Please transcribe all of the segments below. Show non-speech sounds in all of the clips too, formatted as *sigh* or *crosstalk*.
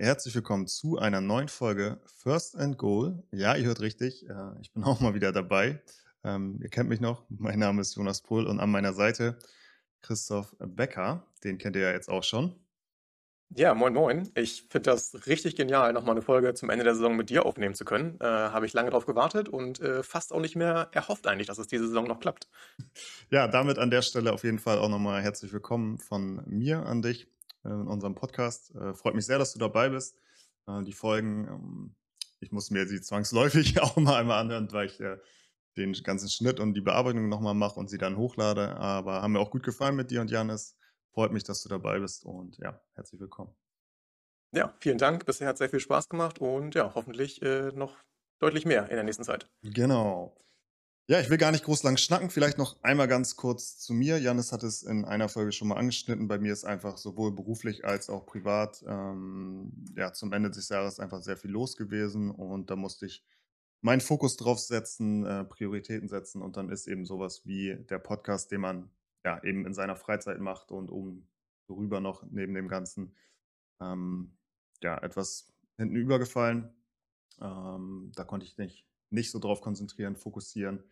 herzlich willkommen zu einer neuen Folge First and Goal. Ja, ihr hört richtig, äh, ich bin *laughs* auch mal wieder dabei. Ähm, ihr kennt mich noch, mein Name ist Jonas Pohl und an meiner Seite Christoph Becker, den kennt ihr ja jetzt auch schon. Ja, moin moin. Ich finde das richtig genial, nochmal eine Folge zum Ende der Saison mit dir aufnehmen zu können. Äh, Habe ich lange drauf gewartet und äh, fast auch nicht mehr erhofft eigentlich, dass es diese Saison noch klappt. *laughs* Ja, damit an der Stelle auf jeden Fall auch nochmal herzlich willkommen von mir an dich. Äh, in unserem Podcast. Äh, freut mich sehr, dass du dabei bist. Äh, die Folgen, ähm, ich muss mir sie zwangsläufig *laughs* auch mal einmal anhören, weil ich den ganzen Schnitt und die Bearbeitung nochmal mache und sie dann hochlade. Aber haben mir auch gut gefallen mit dir und Janis. Freut mich, dass du dabei bist und ja, herzlich willkommen. Ja, vielen Dank. Bisher hat sehr viel Spaß gemacht und ja, hoffentlich äh, noch deutlich mehr in der nächsten Zeit. Genau. Ja, ich will gar nicht groß lang schnacken. Vielleicht noch einmal ganz kurz zu mir. Janis hat es in einer Folge schon mal angeschnitten. Bei mir ist einfach sowohl beruflich als auch privat ähm, ja, zum Ende des Jahres einfach sehr viel los gewesen und da musste ich meinen Fokus drauf setzen, äh, Prioritäten setzen und dann ist eben sowas wie der Podcast, den man ja eben in seiner Freizeit macht und oben rüber noch neben dem Ganzen ähm, ja etwas hinten übergefallen. Ähm, da konnte ich nicht, nicht so drauf konzentrieren, fokussieren.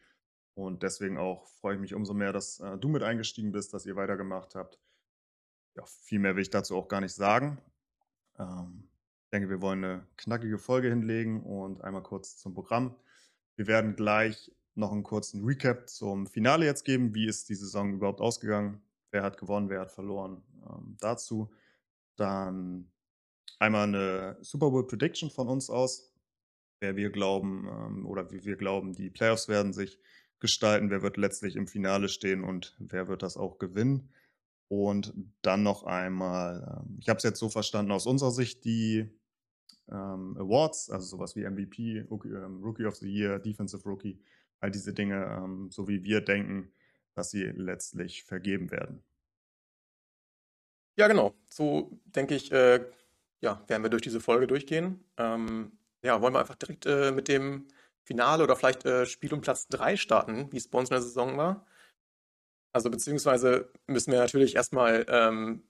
Und deswegen auch freue ich mich umso mehr, dass äh, du mit eingestiegen bist, dass ihr weitergemacht habt. Ja, viel mehr will ich dazu auch gar nicht sagen. Ähm, ich denke, wir wollen eine knackige Folge hinlegen und einmal kurz zum Programm. Wir werden gleich noch einen kurzen Recap zum Finale jetzt geben. Wie ist die Saison überhaupt ausgegangen? Wer hat gewonnen, wer hat verloren? Ähm, dazu. Dann einmal eine Super Bowl Prediction von uns aus. Wer wir glauben ähm, oder wie wir glauben, die Playoffs werden sich gestalten, wer wird letztlich im Finale stehen und wer wird das auch gewinnen. Und dann noch einmal, ähm, ich habe es jetzt so verstanden, aus unserer Sicht die ähm, Awards, also sowas wie MVP, Rookie, ähm, Rookie, of the Year, Defensive Rookie, all diese Dinge, ähm, so wie wir denken, dass sie letztlich vergeben werden. Ja, genau. So denke ich, äh, ja, werden wir durch diese Folge durchgehen. Ähm, ja, wollen wir einfach direkt äh, mit dem Finale oder vielleicht äh, Spiel um Platz 3 starten, wie es bei uns in der Saison war. Also beziehungsweise müssen wir natürlich erstmal ähm,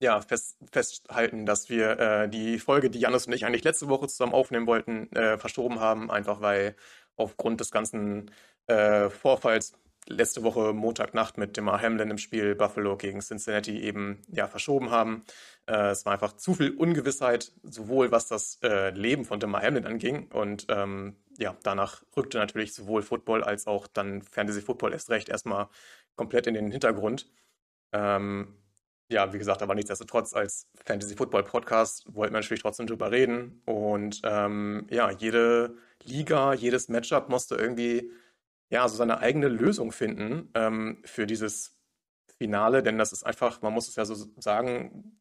ja, fest, festhalten, dass wir äh, die Folge, die Janus und ich eigentlich letzte Woche zusammen aufnehmen wollten, äh, verschoben haben, einfach weil aufgrund des ganzen äh, Vorfalls letzte Woche Montagnacht mit dem Hamlin im Spiel Buffalo gegen Cincinnati eben ja verschoben haben. Äh, es war einfach zu viel Ungewissheit, sowohl was das äh, Leben von Demar Hamlin anging und ähm, ja, danach rückte natürlich sowohl Football als auch dann Fantasy Football erst recht erstmal komplett in den Hintergrund. Ähm, ja, wie gesagt, aber nichtsdestotrotz als Fantasy Football Podcast wollten wir natürlich trotzdem drüber reden und ähm, ja, jede Liga, jedes Matchup musste irgendwie ja, so seine eigene Lösung finden ähm, für dieses Finale, denn das ist einfach, man muss es ja so sagen,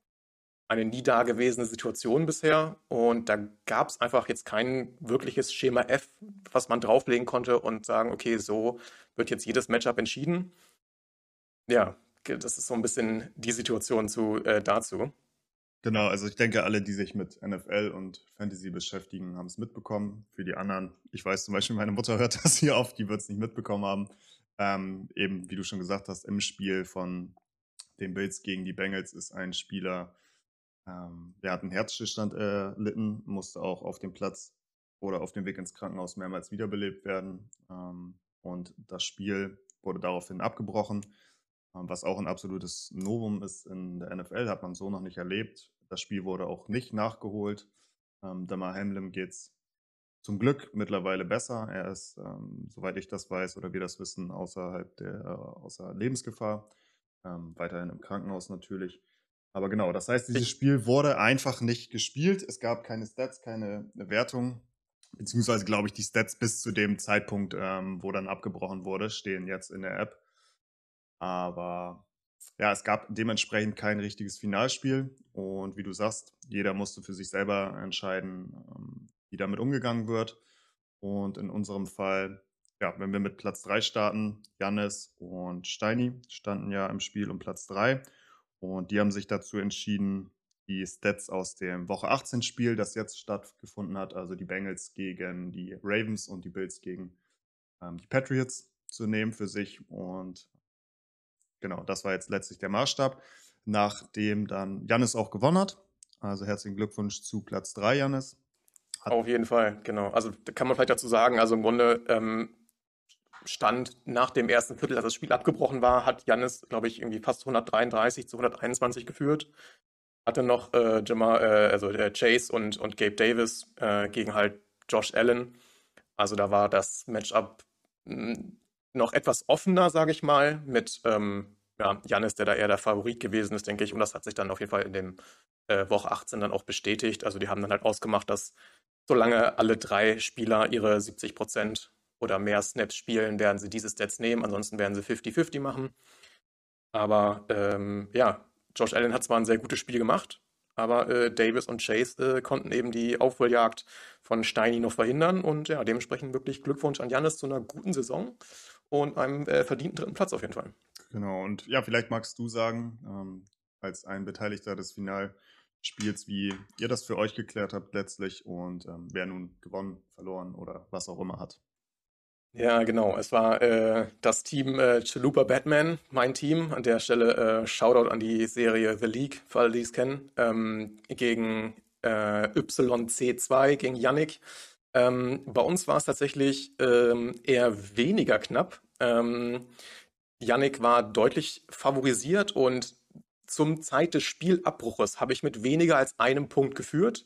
eine nie dagewesene Situation bisher und da gab es einfach jetzt kein wirkliches Schema F, was man drauflegen konnte und sagen, okay, so wird jetzt jedes Matchup entschieden. Ja, das ist so ein bisschen die Situation zu, äh, dazu. Genau, also ich denke, alle, die sich mit NFL und Fantasy beschäftigen, haben es mitbekommen. Für die anderen, ich weiß zum Beispiel, meine Mutter hört *laughs* das hier oft, die wird es nicht mitbekommen haben. Ähm, eben, wie du schon gesagt hast, im Spiel von den Bills gegen die Bengals ist ein Spieler, ähm, der hat einen Herzstillstand erlitten, musste auch auf dem Platz oder auf dem Weg ins Krankenhaus mehrmals wiederbelebt werden. Ähm, und das Spiel wurde daraufhin abgebrochen. Ähm, was auch ein absolutes Novum ist in der NFL, hat man so noch nicht erlebt. Das Spiel wurde auch nicht nachgeholt. Ähm, Damar Hamlin es zum Glück mittlerweile besser. Er ist, ähm, soweit ich das weiß oder wir das wissen, außerhalb der, äh, außer Lebensgefahr. Ähm, weiterhin im Krankenhaus natürlich. Aber genau, das heißt, dieses Spiel wurde einfach nicht gespielt. Es gab keine Stats, keine Wertung. Beziehungsweise, glaube ich, die Stats bis zu dem Zeitpunkt, ähm, wo dann abgebrochen wurde, stehen jetzt in der App. Aber ja, es gab dementsprechend kein richtiges Finalspiel. Und wie du sagst, jeder musste für sich selber entscheiden, ähm, wie damit umgegangen wird. Und in unserem Fall, ja, wenn wir mit Platz 3 starten, Jannis und Steini standen ja im Spiel um Platz 3. Und die haben sich dazu entschieden, die Stats aus dem Woche 18 Spiel, das jetzt stattgefunden hat, also die Bengals gegen die Ravens und die Bills gegen ähm, die Patriots zu nehmen für sich. Und genau, das war jetzt letztlich der Maßstab. Nachdem dann Jannis auch gewonnen hat, Also herzlichen Glückwunsch zu Platz 3, Janis. Auf jeden Fall, genau. Also da kann man vielleicht dazu sagen, also im Grunde ähm, stand nach dem ersten Viertel, als das Spiel abgebrochen war, hat Janis, glaube ich, irgendwie fast 133 zu 121 geführt. Hatte noch äh, Jamal, äh, also der Chase und, und Gabe Davis äh, gegen halt Josh Allen. Also da war das Matchup hm, noch etwas offener, sage ich mal, mit ähm, ja, Janis, der da eher der Favorit gewesen ist, denke ich. Und das hat sich dann auf jeden Fall in dem äh, Woche 18 dann auch bestätigt. Also die haben dann halt ausgemacht, dass solange alle drei Spieler ihre 70 Prozent oder mehr Snaps spielen, werden sie diese Stats nehmen. Ansonsten werden sie 50-50 machen. Aber ähm, ja, Josh Allen hat zwar ein sehr gutes Spiel gemacht, aber äh, Davis und Chase äh, konnten eben die Aufholjagd von Steini noch verhindern. Und ja, dementsprechend wirklich Glückwunsch an Janis zu einer guten Saison und einem äh, verdienten dritten Platz auf jeden Fall. Genau, und ja, vielleicht magst du sagen, ähm, als ein Beteiligter des Finalspiels, wie ihr das für euch geklärt habt letztlich und ähm, wer nun gewonnen, verloren oder was auch immer hat. Ja, genau. Es war äh, das Team äh, Chalupa Batman, mein Team. An der Stelle äh, Shoutout an die Serie The League, für alle, die es kennen, ähm, gegen äh, YC2, gegen Yannick. Ähm, bei uns war es tatsächlich ähm, eher weniger knapp. Ähm, Yannick war deutlich favorisiert und zum Zeit des Spielabbruches habe ich mit weniger als einem Punkt geführt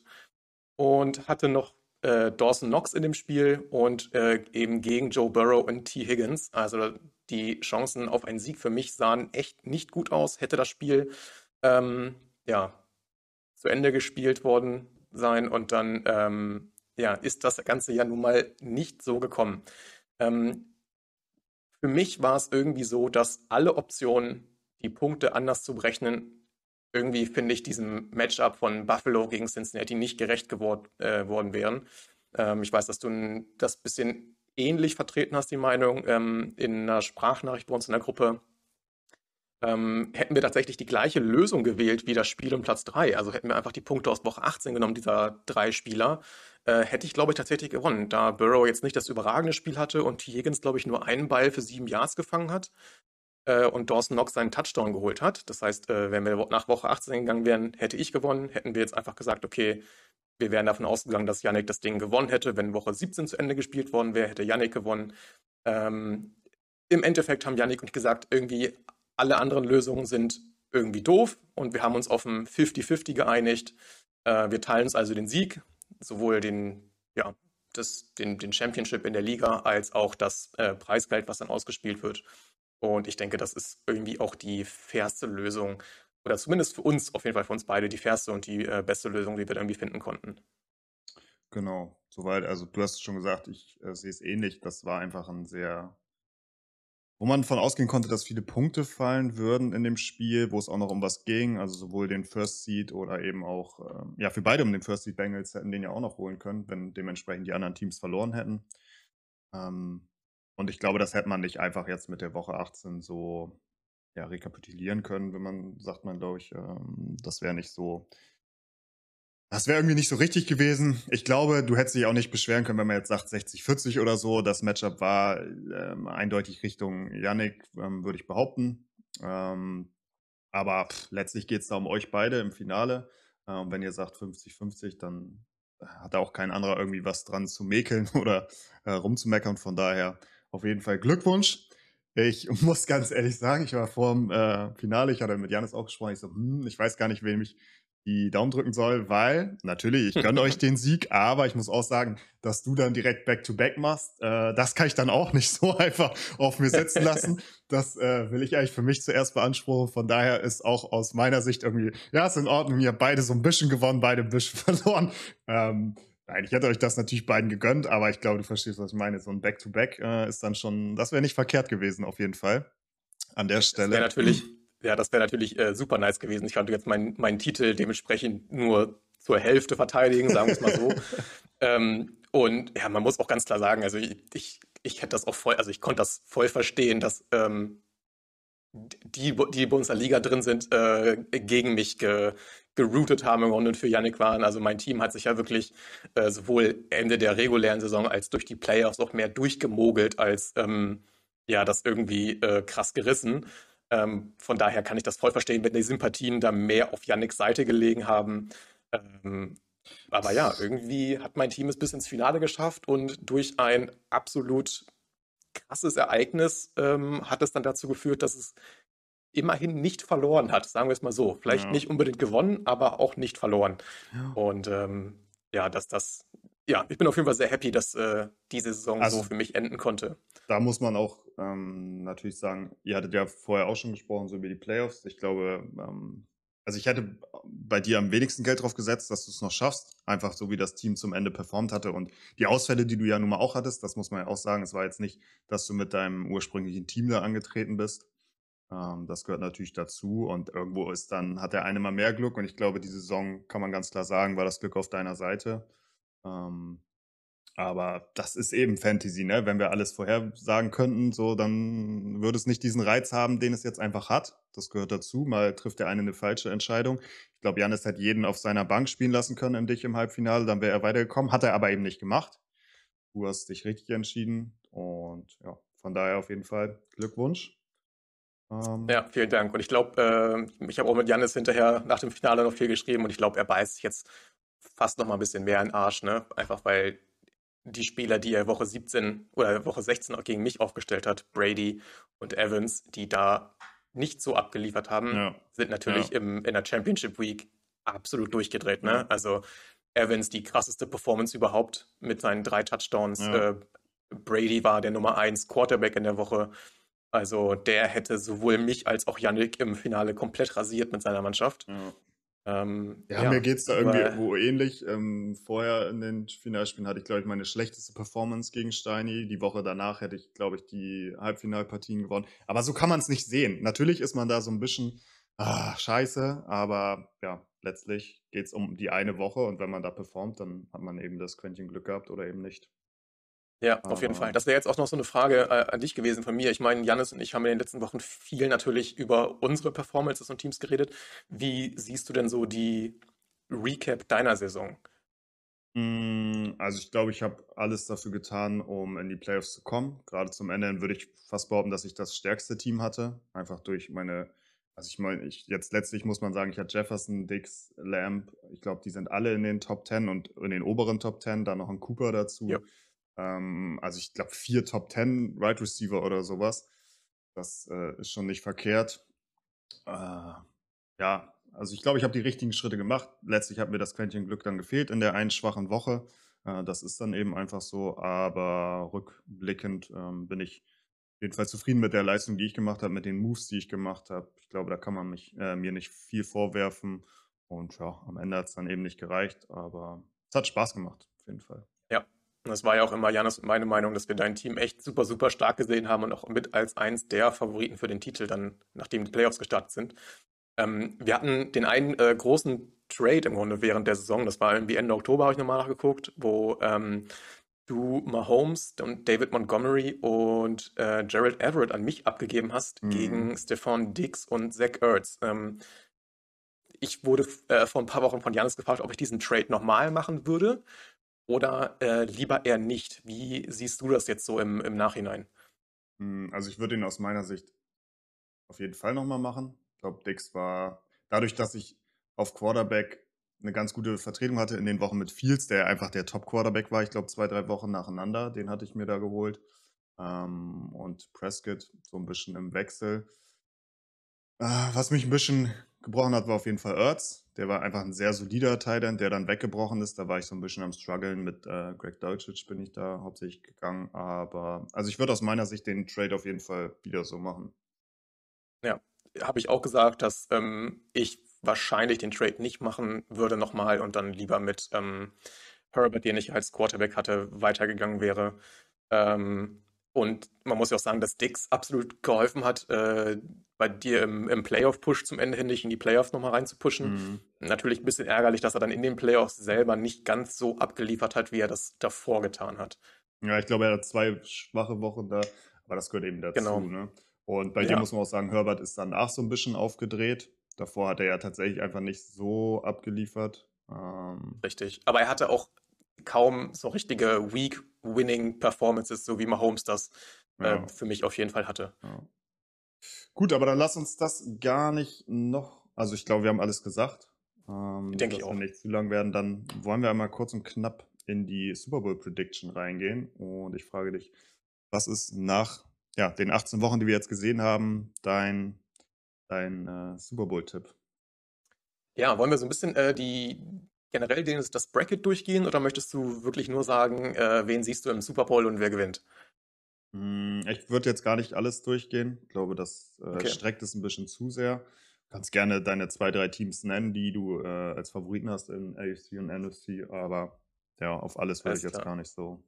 und hatte noch äh, Dawson Knox in dem Spiel und äh, eben gegen Joe Burrow und T. Higgins. Also die Chancen auf einen Sieg für mich sahen echt nicht gut aus. Hätte das Spiel ähm, ja zu Ende gespielt worden sein und dann ähm, ja ist das Ganze ja nun mal nicht so gekommen. Ähm, für mich war es irgendwie so, dass alle Optionen, die Punkte anders zu berechnen, irgendwie finde ich diesem Matchup von Buffalo gegen Cincinnati nicht gerecht geworden äh, wären. Ähm, ich weiß, dass du das bisschen ähnlich vertreten hast, die Meinung, ähm, in einer Sprachnachricht bei uns in der Gruppe. Ähm, hätten wir tatsächlich die gleiche Lösung gewählt wie das Spiel um Platz 3, also hätten wir einfach die Punkte aus Woche 18 genommen, dieser drei Spieler, äh, hätte ich, glaube ich, tatsächlich gewonnen. Da Burrow jetzt nicht das überragende Spiel hatte und. Higgins, glaube ich, nur einen Ball für sieben Yards gefangen hat, äh, und Dawson Knox seinen Touchdown geholt hat. Das heißt, äh, wenn wir nach Woche 18 gegangen wären, hätte ich gewonnen. Hätten wir jetzt einfach gesagt, okay, wir wären davon ausgegangen, dass Yannick das Ding gewonnen hätte. Wenn Woche 17 zu Ende gespielt worden wäre, hätte Yannick gewonnen. Ähm, Im Endeffekt haben Yannick und ich gesagt, irgendwie alle anderen Lösungen sind irgendwie doof und wir haben uns auf ein 50-50 geeinigt. Äh, wir teilen uns also den Sieg, sowohl den, ja, das, den, den Championship in der Liga als auch das äh, Preisgeld, was dann ausgespielt wird. Und ich denke, das ist irgendwie auch die fairste Lösung. Oder zumindest für uns, auf jeden Fall für uns beide, die fairste und die äh, beste Lösung, die wir irgendwie finden konnten. Genau, soweit. Also du hast schon gesagt, ich äh, sehe es ähnlich. Das war einfach ein sehr, wo man von ausgehen konnte, dass viele Punkte fallen würden in dem Spiel, wo es auch noch um was ging. Also sowohl den First Seed oder eben auch, äh, ja, für beide um den First Seed Bengals hätten den ja auch noch holen können, wenn dementsprechend die anderen Teams verloren hätten. Ähm, und ich glaube, das hätte man nicht einfach jetzt mit der Woche 18 so ja, rekapitulieren können, wenn man, sagt man, glaube ich, ähm, das wäre nicht so. Das wäre irgendwie nicht so richtig gewesen. Ich glaube, du hättest dich auch nicht beschweren können, wenn man jetzt sagt 60-40 oder so. Das Matchup war ähm, eindeutig Richtung Yannick, ähm, würde ich behaupten. Ähm, aber pff, letztlich geht es da um euch beide im Finale. Ähm, wenn ihr sagt 50-50, dann hat da auch kein anderer irgendwie was dran zu mäkeln *laughs* oder äh, rumzumeckern. Von daher auf jeden Fall Glückwunsch. Ich *laughs* muss ganz ehrlich sagen, ich war vor dem äh, Finale, ich hatte mit Janis auch gesprochen, ich so, hm, ich weiß gar nicht, wem ich die Daumen drücken soll, weil natürlich, ich gönne euch *laughs* den Sieg, aber ich muss auch sagen, dass du dann direkt Back-to-Back -back machst, äh, das kann ich dann auch nicht so *laughs* einfach auf mir sitzen lassen. Das äh, will ich eigentlich für mich zuerst beanspruchen. Von daher ist auch aus meiner Sicht irgendwie, ja, ist in Ordnung, ihr beide so ein bisschen gewonnen, beide ein bisschen verloren. Ähm, Nein, ich hätte euch das natürlich beiden gegönnt, aber ich glaube, du verstehst, was ich meine. So ein Back-to-Back -Back, äh, ist dann schon, das wäre nicht verkehrt gewesen, auf jeden Fall. An der Stelle. Das natürlich, ja, das wäre natürlich äh, super nice gewesen. Ich konnte jetzt meinen mein Titel dementsprechend nur zur Hälfte verteidigen, sagen wir es mal so. *laughs* ähm, und ja, man muss auch ganz klar sagen, also ich, ich, ich hätte das auch voll, also ich konnte das voll verstehen, dass ähm, die, die bei uns in der Liga drin sind, äh, gegen mich ge, geroutet haben im Grunde und für Yannick waren. Also mein Team hat sich ja wirklich äh, sowohl Ende der regulären Saison als durch die Playoffs auch mehr durchgemogelt als ähm, ja das irgendwie äh, krass gerissen. Ähm, von daher kann ich das voll verstehen, wenn die Sympathien da mehr auf Yannicks Seite gelegen haben. Ähm, aber ja, irgendwie hat mein Team es bis ins Finale geschafft und durch ein absolut krasses Ereignis ähm, hat es dann dazu geführt, dass es immerhin nicht verloren hat, sagen wir es mal so. Vielleicht Ja. nicht unbedingt gewonnen, aber auch nicht verloren. Ja. Und ähm, ja, dass das, ja, ich bin auf jeden Fall sehr happy, dass äh, diese Saison Also- so für mich enden konnte. Da muss man auch ähm, natürlich sagen, ihr hattet ja vorher auch schon gesprochen, so über die Playoffs. Ich glaube, ähm, also ich hätte bei dir am wenigsten Geld drauf gesetzt, dass du es noch schaffst. Einfach so, wie das Team zum Ende performt hatte. Und die Ausfälle, die du ja nun mal auch hattest, das muss man ja auch sagen, es war jetzt nicht, dass du mit deinem ursprünglichen Team da angetreten bist. Ähm, das gehört natürlich dazu. Und irgendwo ist dann, hat der eine mal mehr Glück. Und ich glaube, die Saison, kann man ganz klar sagen, war das Glück auf deiner Seite. Ähm, aber das ist eben Fantasy, ne? Wenn wir alles vorhersagen könnten, so, dann würde es nicht diesen Reiz haben, den es jetzt einfach hat. Das gehört dazu. Mal trifft der eine eine falsche Entscheidung. Ich glaube, Janis hätte jeden auf seiner Bank spielen lassen können im Dich im Halbfinale, dann wäre er weitergekommen. Hat er aber eben nicht gemacht. Du hast dich richtig entschieden. Und ja, von daher auf jeden Fall Glückwunsch. Ähm, Ja, vielen Dank. Und ich glaube, äh, ich habe auch mit Janis hinterher nach dem Finale noch viel geschrieben und ich glaube, er beißt sich jetzt fast noch mal ein bisschen mehr in den Arsch, ne? Einfach weil die Spieler, die er Woche 17 oder Woche 16 auch gegen mich aufgestellt hat, Brady und Evans, die da nicht so abgeliefert haben, ja. sind natürlich Ja. im, in der Championship Week absolut durchgedreht, ne? Ja. Also Evans die krasseste Performance überhaupt mit seinen drei Touchdowns. Äh, Brady war der Nummer 1 Quarterback in der Woche. Also der hätte sowohl mich als auch Yannick im Finale komplett rasiert mit seiner Mannschaft. Ja. Ähm, Ja, mir geht's da irgendwie aber- wo ähnlich. Ähm, vorher in den Finalspielen hatte ich, glaube ich, meine schlechteste Performance gegen Steini. Die Woche danach hätte ich, glaube ich, die Halbfinalpartien gewonnen. Aber so kann man es nicht sehen. Natürlich ist man da so ein bisschen ah, scheiße, aber ja, letztlich geht's um die eine Woche und wenn man da performt, dann hat man eben das Quäntchen Glück gehabt oder eben nicht. Ja, auf jeden Fall. Das wäre jetzt auch noch so eine Frage äh, an dich gewesen von mir. Ich meine, Jannis und ich haben in den letzten Wochen viel natürlich über unsere Performances und Teams geredet. Wie siehst du denn so die Recap deiner Saison? Mm, Also ich glaube, ich habe alles dafür getan, um in die Playoffs zu kommen. Gerade zum Ende hin würde ich fast behaupten, dass ich das stärkste Team hatte. Einfach durch meine, also ich meine, ich, jetzt letztlich muss man sagen, ich hatte Jefferson, Dix, Lamb. Ich glaube, die sind alle in den Top 10 und in den oberen Top 10, dann noch ein Cooper dazu. Ja. Ähm, also ich glaube, vier Top 10 Right Receiver oder sowas. Das äh, ist schon nicht verkehrt. Äh, ja, also ich glaube, ich habe die richtigen Schritte gemacht. Letztlich hat mir das Quäntchen Glück dann gefehlt in der einen schwachen Woche. Äh, das ist dann eben einfach so. Aber rückblickend ähm, bin ich auf jeden Fall zufrieden mit der Leistung, die ich gemacht habe, mit den Moves, die ich gemacht habe. Ich glaube, da kann man mich, äh, mir nicht viel vorwerfen. Und ja, am Ende hat es dann eben nicht gereicht. Aber es hat Spaß gemacht, auf jeden Fall. Und das war ja auch immer Janis und meine Meinung, dass wir dein Team echt super, super stark gesehen haben und auch mit als eins der Favoriten für den Titel dann, nachdem die Playoffs gestartet sind. Ähm, wir hatten den einen äh, großen Trade im Grunde während der Saison, das war irgendwie Ende Oktober, habe ich nochmal nachgeguckt, wo ähm, du Mahomes und David Montgomery und äh, Gerald Everett an mich abgegeben hast Mhm. gegen Stefan Diggs und Zach Ertz. Ähm, ich wurde äh, vor ein paar Wochen von Janis gefragt, ob ich diesen Trade nochmal machen würde oder äh, lieber eher nicht. Wie siehst du das jetzt so im, im Nachhinein? Hm, Also ich würde ihn aus meiner Sicht auf jeden Fall nochmal machen. Ich glaube, Dix war dadurch, dass ich auf Quarterback eine ganz gute Vertretung hatte in den Wochen mit Fields, der einfach der Top-Quarterback war. Ich glaube, zwei, drei Wochen nacheinander. Den hatte ich mir da geholt. Ähm, und Prescott so ein bisschen im Wechsel. Äh, was mich ein bisschen gebrochen hat, war auf jeden Fall Ertz. Der war einfach ein sehr solider Titan, der dann weggebrochen ist. Da war ich so ein bisschen am struggeln. Mit äh, Greg Dulcich bin ich da hauptsächlich gegangen. Aber also ich würde aus meiner Sicht den Trade auf jeden Fall wieder so machen. Habe ich auch gesagt, dass ähm, ich wahrscheinlich den Trade nicht machen würde nochmal und dann lieber mit ähm, Herbert, den ich als Quarterback hatte, weitergegangen wäre. Ähm, und man muss ja auch sagen, dass Dix absolut geholfen hat, äh, bei dir im, im Playoff-Push zum Ende hin dich in die Playoffs nochmal reinzupushen. Mhm. Natürlich ein bisschen ärgerlich, dass er dann in den Playoffs selber nicht ganz so abgeliefert hat, wie er das davor getan hat. Ja, ich glaube, er hat zwei schwache Wochen da, aber das gehört eben dazu. Genau. Ne? Und bei Ja. dir muss man auch sagen, Herbert ist danach so ein bisschen aufgedreht. Davor hat er ja tatsächlich einfach nicht so abgeliefert. Ähm, Richtig. Aber er hatte auch kaum so richtige Week-Winning-Performances, so wie Mahomes das ja, äh, für mich auf jeden Fall hatte. ja. Gut, aber dann lass uns das gar nicht noch. Also ich glaube, wir haben alles gesagt. Ähm, Denke ich dass wir auch. nicht zu lang werden. Dann wollen wir einmal kurz und knapp in die Super Bowl Prediction reingehen. Und ich frage dich, was ist nach ja, den 18 Wochen, die wir jetzt gesehen haben, dein, dein äh, Super Bowl-Tipp? Ja, wollen wir so ein bisschen äh, die generell das Bracket durchgehen oder möchtest du wirklich nur sagen, äh, wen siehst du im Super Bowl und wer gewinnt? Hm, Ich würde jetzt gar nicht alles durchgehen. Ich glaube, das äh, Okay. streckt es ein bisschen zu sehr. Du kannst gerne deine zwei, drei Teams nennen, die du äh, als Favoriten hast in AFC und NFC, aber ja, auf alles würde ich jetzt klar. gar nicht so.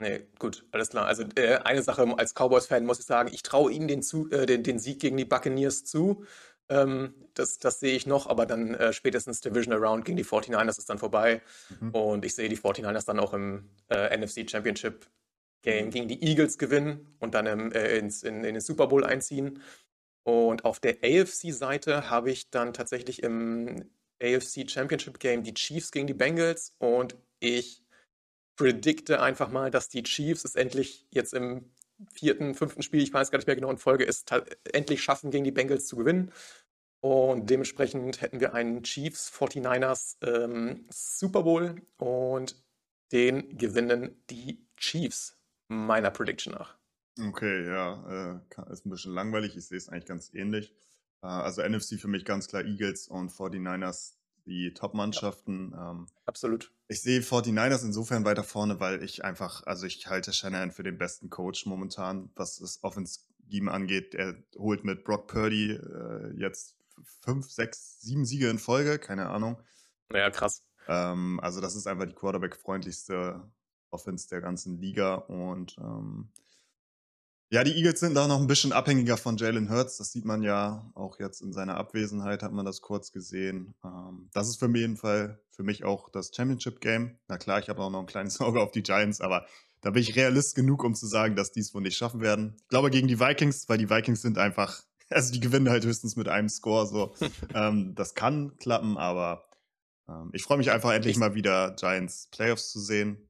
Nee, gut, alles klar. Also äh, eine Sache als Cowboys-Fan muss ich sagen, ich traue ihnen den, zu, äh, den, den Sieg gegen die Buccaneers zu. Ähm, das, das sehe ich noch, aber dann äh, spätestens Divisional Round gegen die 49ers ist dann vorbei. Mhm. Und ich sehe die 49ers dann auch im äh, NFC Championship Game gegen die Eagles gewinnen und dann im, äh, ins, in, in den Super Bowl einziehen. Und auf der AFC-Seite habe ich dann tatsächlich im AFC Championship Game die Chiefs gegen die Bengals und ich predikte einfach mal, dass die Chiefs es endlich jetzt im vierten, fünften Spiel, ich weiß gar nicht mehr genau in Folge, es ta- endlich schaffen, gegen die Bengals zu gewinnen. Und dementsprechend hätten wir einen Chiefs 49ers ähm, Super Bowl und den gewinnen die Chiefs, meiner Prediction nach. Okay, ja, äh, ist ein bisschen langweilig. Ich sehe es eigentlich ganz ähnlich. Äh, also NFC für mich ganz klar Eagles und 49ers die Top-Mannschaften. Ähm, Absolut. ich sehe 49ers insofern weiter vorne, weil ich einfach, also ich halte Shanahan für den besten Coach momentan, was das Offense-Scheme angeht. Er holt mit Brock Purdy äh, jetzt fünf, sechs, sieben Siege in Folge, keine Ahnung. Naja, krass. Ähm, also das ist einfach die Quarterback-freundlichste Offense der ganzen Liga und ähm, ja, die Eagles sind da noch ein bisschen abhängiger von Jalen Hurts. Das sieht man ja auch jetzt in seiner Abwesenheit, hat man das kurz gesehen. Ähm, das ist für mich jeden Fall für mich auch das Championship-Game. Na klar, ich habe auch noch ein kleines *laughs* Auge auf die Giants, aber da bin ich realist genug, um zu sagen, dass die es wohl nicht schaffen werden. Ich glaube gegen die Vikings, weil die Vikings sind einfach, *laughs* also die gewinnen halt höchstens mit einem Score. So, *laughs* ähm, das kann klappen, aber ähm, ich freue mich einfach endlich Ich- mal wieder Giants Playoffs zu sehen.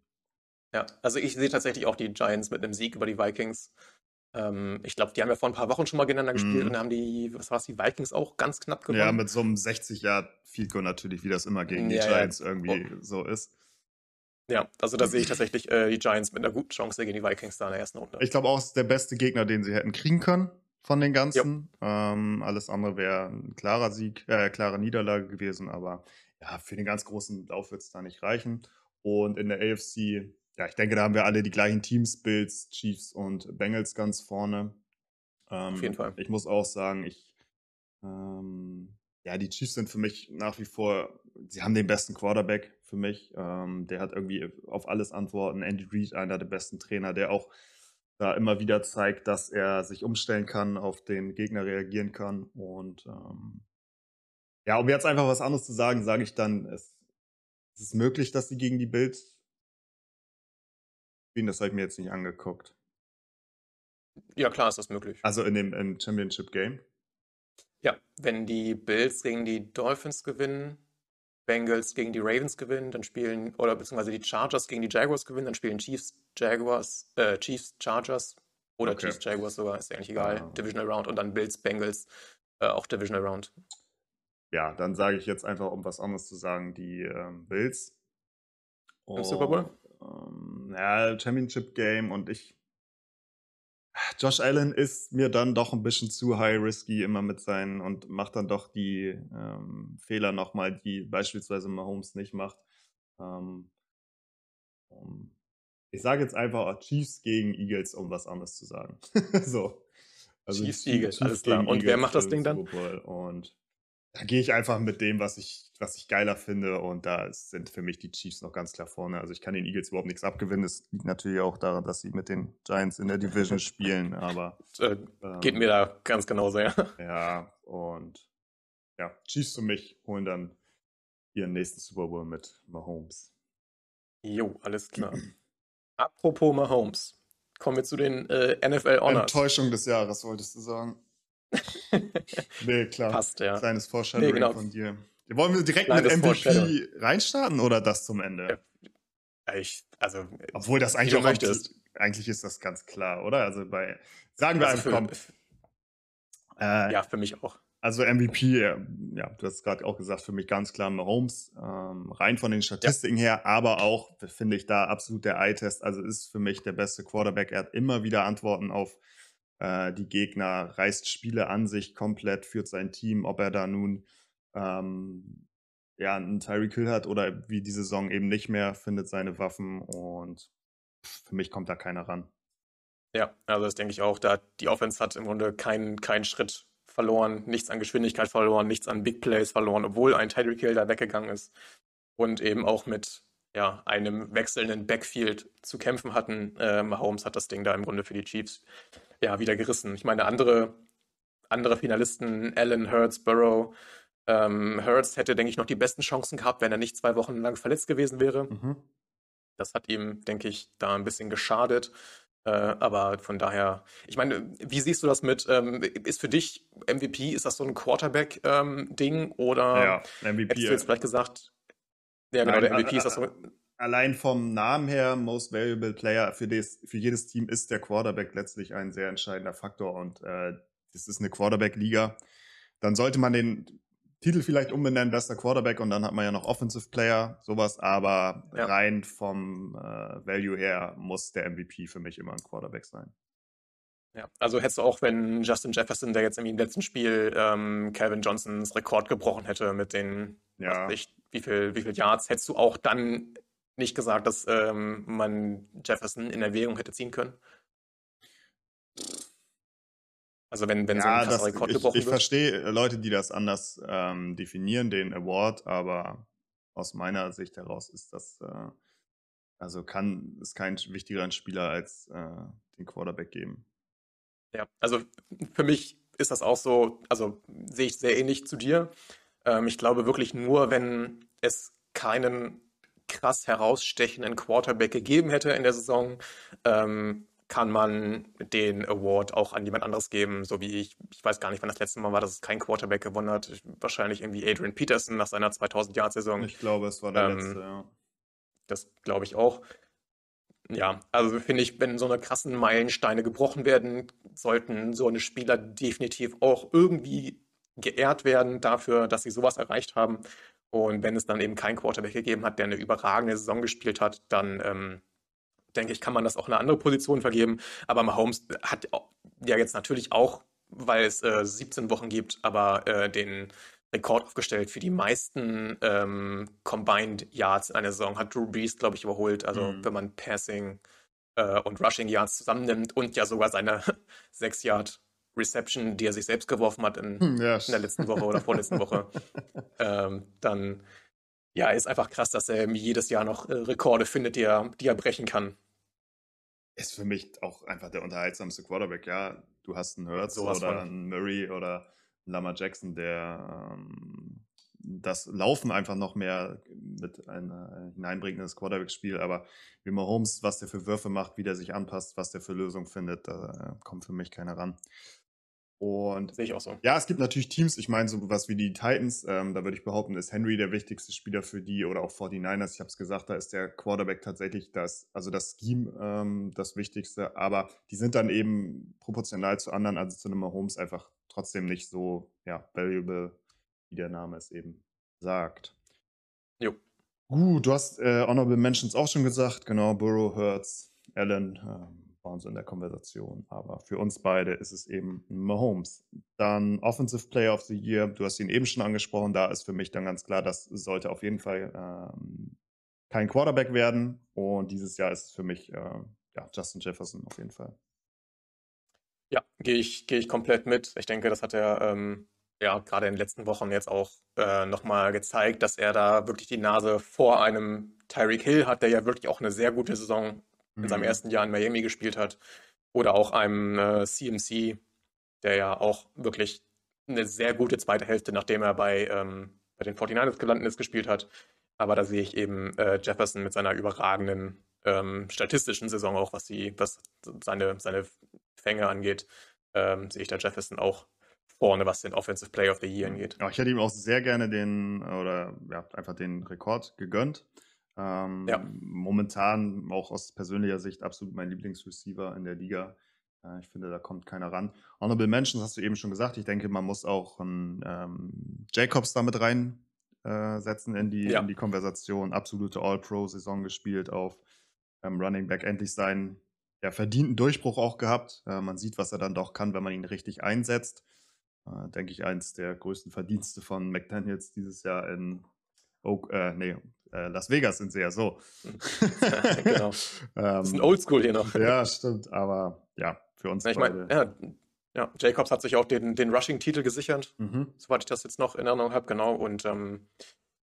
Ja, also ich sehe tatsächlich auch die Giants mit einem Sieg über die Vikings. Ähm, ich glaube, die haben ja vor ein paar Wochen schon mal gegeneinander gespielt Mhm. und da haben die, was war es, die Vikings auch ganz knapp gewonnen. Ja, mit so einem 60 Jahr Goal natürlich, wie das immer gegen die Ja, ja. Giants irgendwie so ist. Ja, also da sehe ich tatsächlich äh, die Giants mit einer guten Chance gegen die Vikings da in der ersten Runde. Ich glaube auch, es ist der beste Gegner, den sie hätten kriegen können von den ganzen. Ähm, alles andere wäre ein klarer Sieg, äh, klare Niederlage gewesen, aber ja, für den ganz großen Lauf wird es da nicht reichen. Und in der AFC, ja, ich denke, da haben wir alle die gleichen Teams, Bills, Chiefs und Bengals ganz vorne. Ähm, Auf jeden Fall. Ich muss auch sagen, ich, ähm, ja, die Chiefs sind für mich nach wie vor, sie haben den besten Quarterback für mich. Ähm, der hat irgendwie auf alles Antworten. Andy Reid, einer der besten Trainer, der auch da immer wieder zeigt, dass er sich umstellen kann, auf den Gegner reagieren kann. Und ähm, ja, um jetzt einfach was anderes zu sagen, sage ich dann, es, es ist möglich, dass sie gegen die Bills spielen. Das habe ich mir jetzt nicht angeguckt. Ja, klar ist das möglich. Also in dem im Championship Game. Ja, wenn die Bills gegen die Dolphins gewinnen, Bengals gegen die Ravens gewinnen, dann spielen, oder beziehungsweise die Chargers gegen die Jaguars gewinnen, dann spielen Chiefs, Jaguars, äh, Chiefs, Chargers oder Okay. Chiefs, Jaguars sogar, ist ja eigentlich egal, Ah. Divisional Round und dann Bills, Bengals, äh, auch Divisional Round. Ja, dann sage ich jetzt einfach, um was anderes zu sagen, die ähm, Bills. Im Super Bowl? Ähm, ja, Championship Game und ich. Josh Allen ist mir dann doch ein bisschen zu high risky immer mit seinen und macht dann doch die ähm, Fehler nochmal, die beispielsweise Mahomes nicht macht. Ähm, ich sage jetzt einfach Chiefs gegen Eagles, um was anderes zu sagen. *laughs* so. Chiefs, Chief- Eagles, alles klar. Und wer Eagles macht das Ding dann? Und da gehe ich einfach mit dem, was ich, was ich geiler finde. Und da sind für mich die Chiefs noch ganz klar vorne. Also ich kann den Eagles überhaupt nichts abgewinnen. Das liegt natürlich auch daran, dass sie mit den Giants in der Division spielen. Aber *laughs* Äh, ähm, geht mir da ganz genauso, ja. ja, und ja, Chiefs für mich holen dann ihren nächsten Super Bowl mit Mahomes. Jo, alles klar. Apropos Mahomes, kommen wir zu den äh, NFL Honors. Enttäuschung des Jahres, wolltest du sagen? *laughs* Nee, klar. Passt, ja. Kleines Foreshadowing Nee, genau. von dir. Wollen wir direkt Kleines mit MVP reinstarten oder das zum Ende? Ich, also, Obwohl das eigentlich auch möchtest. eigentlich ist das ganz klar, oder? Also bei sagen wir also einfach, für, komm, *laughs* äh, ja, für mich auch. Also MVP, ja, du hast gerade auch gesagt, für mich ganz klar Mahomes, ähm, rein von den Statistiken ja. her, aber auch finde ich da absolut der Eye-Test. Also ist für mich der beste Quarterback. Er hat immer wieder Antworten auf äh, die Gegner, reißt Spiele an sich komplett, führt sein Team, ob er da nun ähm, ja, einen Tyreek Hill hat oder wie die Saison eben nicht mehr, findet seine Waffen und für mich kommt da keiner ran. Ja, also das denke ich auch. Da die Offense hat im Grunde keinen keinen Schritt verloren, nichts an Geschwindigkeit verloren, nichts an Big Plays verloren, obwohl ein Tyreek Hill da weggegangen ist und eben auch mit ja, einem wechselnden Backfield zu kämpfen hatten. Äh, Mahomes hat das Ding da im Grunde für die Chiefs ja wieder gerissen. Ich meine, andere, andere Finalisten, Allen, Hurts, Burrow, ähm, Hurts hätte, denke ich, noch die besten Chancen gehabt, wenn er nicht zwei Wochen lang verletzt gewesen wäre. Mhm. Das hat ihm, denke ich, da ein bisschen geschadet. Äh, aber von daher, ich meine, wie siehst du das mit, ähm, ist für dich MVP, ist das so ein Quarterback-Ding ähm, oder ja, MVP, hättest du jetzt vielleicht gesagt, ja genau, Nein, der MVP ist das so. Allein vom Namen her, Most Valuable Player für, des, für jedes Team ist der Quarterback letztlich ein sehr entscheidender Faktor und äh, das ist eine Quarterback-Liga. Dann sollte man den Titel vielleicht umbenennen, bester Quarterback und dann hat man ja noch Offensive Player, sowas, aber ja. rein vom äh, Value her muss der MVP für mich immer ein Quarterback sein. Ja, also hättest du auch, wenn Justin Jefferson, der jetzt im letzten Spiel ähm, Calvin Johnsons Rekord gebrochen hätte mit den, ja. ich, wie viel, wie viel Yards, hättest du auch dann nicht gesagt, dass ähm, man Jefferson in Erwägung hätte ziehen können? Also wenn, wenn ja, so ein krasser Rekord gebrochen ich, ich verstehe äh, Leute, die das anders ähm, definieren, den Award, aber aus meiner Sicht heraus ist das, äh, also kann es kein wichtigerer Spieler als äh, den Quarterback geben. Ja, also für mich ist das auch so, also sehe ich sehr ähnlich zu dir. Ähm, ich glaube wirklich nur, wenn es keinen krass herausstechenden Quarterback gegeben hätte in der Saison, ähm, kann man den Award auch an jemand anderes geben, so wie ich, ich weiß gar nicht, wann das letzte Mal war, dass es kein Quarterback gewonnen hat. Wahrscheinlich irgendwie Adrian Peterson nach seiner 2000-Yard-Saison. Ich glaube, es war der ähm, letzte, ja. Das glaube ich auch. Ja, also finde ich, wenn so eine krassen Meilensteine gebrochen werden, sollten so eine Spieler definitiv auch irgendwie geehrt werden dafür, dass sie sowas erreicht haben. Und wenn es dann eben kein Quarterback gegeben hat, der eine überragende Saison gespielt hat, dann ähm, denke ich, kann man das auch eine andere Position vergeben. Aber Mahomes hat ja jetzt natürlich auch, weil es äh, 17 Wochen gibt, aber äh, den Rekord aufgestellt für die meisten ähm, Combined Yards in einer Saison. Hat Drew Brees, glaube ich, überholt. Also mhm. wenn man Passing äh, und Rushing Yards zusammennimmt und ja sogar seine *laughs* 6 Yard Reception, die er sich selbst geworfen hat in, hm, ja. in der letzten Woche oder vorletzten Woche, *laughs* ähm, dann ja, ist einfach krass, dass er jedes Jahr noch äh, Rekorde findet, die er, die er brechen kann. Ist für mich auch einfach der unterhaltsamste Quarterback, ja. Du hast einen Hurts oder von. einen Murray oder Lama Jackson, der ähm, das Laufen einfach noch mehr mit ein, äh, hineinbringt in das Quarterback-Spiel. Aber wie Mahomes, was der für Würfe macht, wie der sich anpasst, was der für Lösungen findet, da äh, kommt für mich keiner ran. Und sehe ich auch so. Ja, es gibt natürlich Teams, ich meine, so was wie die Titans, ähm, da würde ich behaupten, ist Henry der wichtigste Spieler für die oder auch 49ers. Ich habe es gesagt, da ist der Quarterback tatsächlich das, also das Scheme ähm, das Wichtigste, aber die sind dann eben proportional zu anderen, also zu einem Mahomes einfach trotzdem nicht so ja, valuable, wie der Name es eben sagt. Jo. Gut, du hast äh, Honorable Mentions auch schon gesagt, genau, Burrow, Hurts, Allen, ähm, waren so in der Konversation. Aber für uns beide ist es eben Mahomes. Dann Offensive Player of the Year, du hast ihn eben schon angesprochen, da ist für mich dann ganz klar, das sollte auf jeden Fall ähm, kein Quarterback werden. Und dieses Jahr ist es für mich äh, ja, Justin Jefferson auf jeden Fall. Ja, gehe ich, geh ich komplett mit. Ich denke, das hat er ähm, ja gerade in den letzten Wochen jetzt auch äh, nochmal gezeigt, dass er da wirklich die Nase vor einem Tyreek Hill hat, der ja wirklich auch eine sehr gute Saison in mhm. seinem ersten Jahr in Miami gespielt hat. Oder auch einem äh, CMC, der ja auch wirklich eine sehr gute zweite Hälfte, nachdem er bei, ähm, bei den 49ers gelandet ist, gespielt hat. Aber da sehe ich eben äh, Jefferson mit seiner überragenden ähm, statistischen Saison auch, was, die, was seine, seine Fänge angeht, ähm, sehe ich da Jefferson auch vorne, was den Offensive Player of the Year angeht. Ja, ich hätte ihm auch sehr gerne den, oder ja, einfach den Rekord gegönnt. Ähm, ja. Momentan auch aus persönlicher Sicht absolut mein Lieblingsreceiver in der Liga. Äh, ich finde, da kommt keiner ran. Honorable Mentions hast du eben schon gesagt. Ich denke, man muss auch einen ähm, Jacobs damit reinsetzen äh, in, die, ja. in die Konversation. Absolute All-Pro-Saison gespielt auf ähm, Running Back. Endlich seinen ja, verdienten Durchbruch auch gehabt. Äh, man sieht, was er dann doch kann, wenn man ihn richtig einsetzt. Äh, denke ich, eins der größten Verdienste von McDaniels dieses Jahr in Oak, äh, nee, äh, Las Vegas sind sie ja so. genau. das ist ein ähm, Oldschool hier noch. ja, stimmt, aber ja, für uns. Ja, ich meine, ja, ja, Jacobs hat sich auch den, den Rushing-Titel gesichert, mhm. soweit ich das jetzt noch in Erinnerung habe, genau. Und ähm,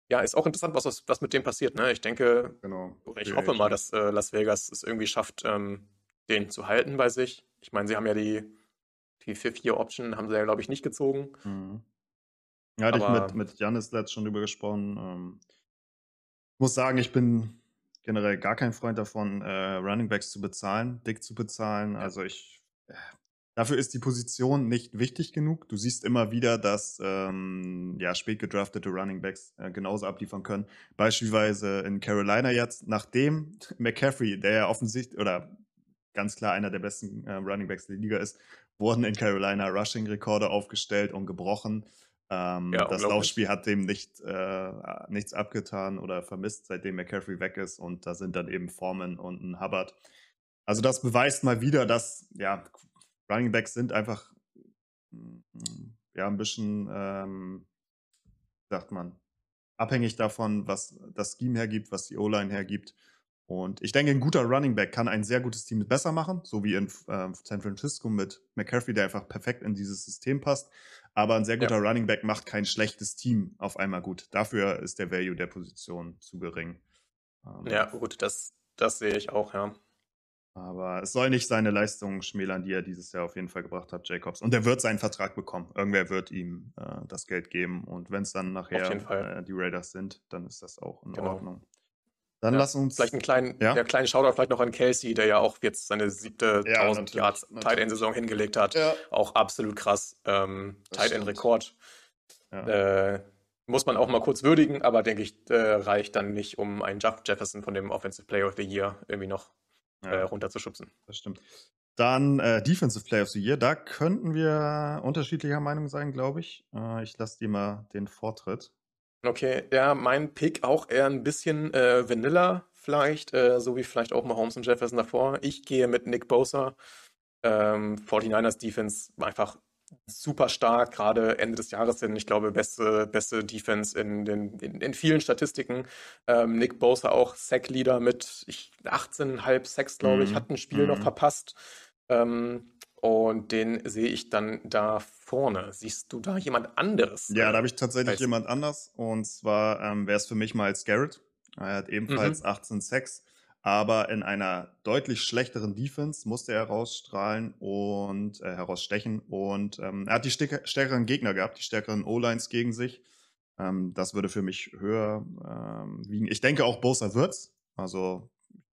ja, ist auch interessant, was, was mit dem passiert. Ne? Ich denke, genau. ich hoffe mal, dass äh, Las Vegas es irgendwie schafft, ähm, den zu halten bei sich. Ich meine, sie haben ja die, die Fifth-Year-Option, haben sie ja, glaube ich, nicht gezogen. Mhm. Ja, hatte Aber, ich mit, mit Janis letzt schon drüber gesprochen. Ähm, muss sagen, ich bin generell gar kein Freund davon, äh, Running Backs zu bezahlen, dick zu bezahlen. Ja. Also ich, äh, dafür ist die Position nicht wichtig genug. Du siehst immer wieder, dass ähm, ja, spät gedraftete Running Backs äh, genauso abliefern können. Beispielsweise in Carolina jetzt, nachdem *laughs* McCaffrey, der ja offensichtlich oder ganz klar einer der besten äh, Running Backs der Liga ist, wurden in Carolina Rushing-Rekorde aufgestellt und gebrochen. Ähm, ja, das Laufspiel hat dem nicht, äh, nichts abgetan oder vermisst, seitdem McCaffrey weg ist. Und da sind dann eben Foreman und ein Hubbard. Also das beweist mal wieder, dass ja, Running Backs sind einfach mm, ja, ein bisschen, ähm, sagt man, abhängig davon, was das Scheme hergibt, was die O-Line hergibt. Und ich denke, ein guter Running Back kann ein sehr gutes Team besser machen, so wie in äh, San Francisco mit McCaffrey, der einfach perfekt in dieses System passt. Aber ein sehr guter ja. Running Back macht kein schlechtes Team auf einmal gut. Dafür ist der Value der Position zu gering. Ähm, ja, gut, das, das sehe ich auch, ja. Aber es soll nicht seine Leistungen schmälern, die er dieses Jahr auf jeden Fall gebracht hat, Jacobs. Und er wird seinen Vertrag bekommen. Irgendwer wird ihm äh, das Geld geben. Und wenn es dann nachher äh, die Raiders sind, dann ist das auch in genau. Ordnung. Dann ja, lass uns. Vielleicht einen kleinen, ja? der kleine Shoutout vielleicht noch an Kelsey, der ja auch jetzt seine siebte ja, 1000 Yards Tight End Saison hingelegt hat. Ja. Auch absolut krass. Ähm, Tight End Rekord. Äh, muss man auch mal kurz würdigen, aber denke ich, äh, reicht dann nicht, um einen Jeff Jefferson von dem Offensive Player of the Year irgendwie noch äh, runterzuschubsen. Das stimmt. Dann äh, Defensive Player of the Year. Da könnten wir unterschiedlicher Meinung sein, glaube ich. Äh, ich lasse dir mal den Vortritt. Okay, ja, mein Pick auch eher ein bisschen äh, Vanilla vielleicht, äh, so wie vielleicht auch Mahomes und Jefferson davor. Ich gehe mit Nick Bosa. Ähm, 49ers Defense einfach super stark, gerade Ende des Jahres hin. Ich glaube, beste, beste Defense in, den, in, in vielen Statistiken. Ähm, Nick Bosa auch Sack-Leader mit ich, 18,5 Sacks, glaube ich, mhm. hat ein Spiel noch mhm. verpasst. Ähm, und den sehe ich dann da vorne. Siehst du da jemand anderes? Ja, da habe ich tatsächlich als... jemand anders. Und zwar ähm, wäre es für mich Miles Garrett. Er hat ebenfalls mhm. 18 Sacks, aber in einer deutlich schlechteren Defense musste er herausstrahlen und äh, herausstechen. Und ähm, er hat die stärkeren Gegner gehabt, die stärkeren O-Lines gegen sich. Ähm, das würde für mich höher ähm, wiegen. Ich denke auch Bosa wird's. Also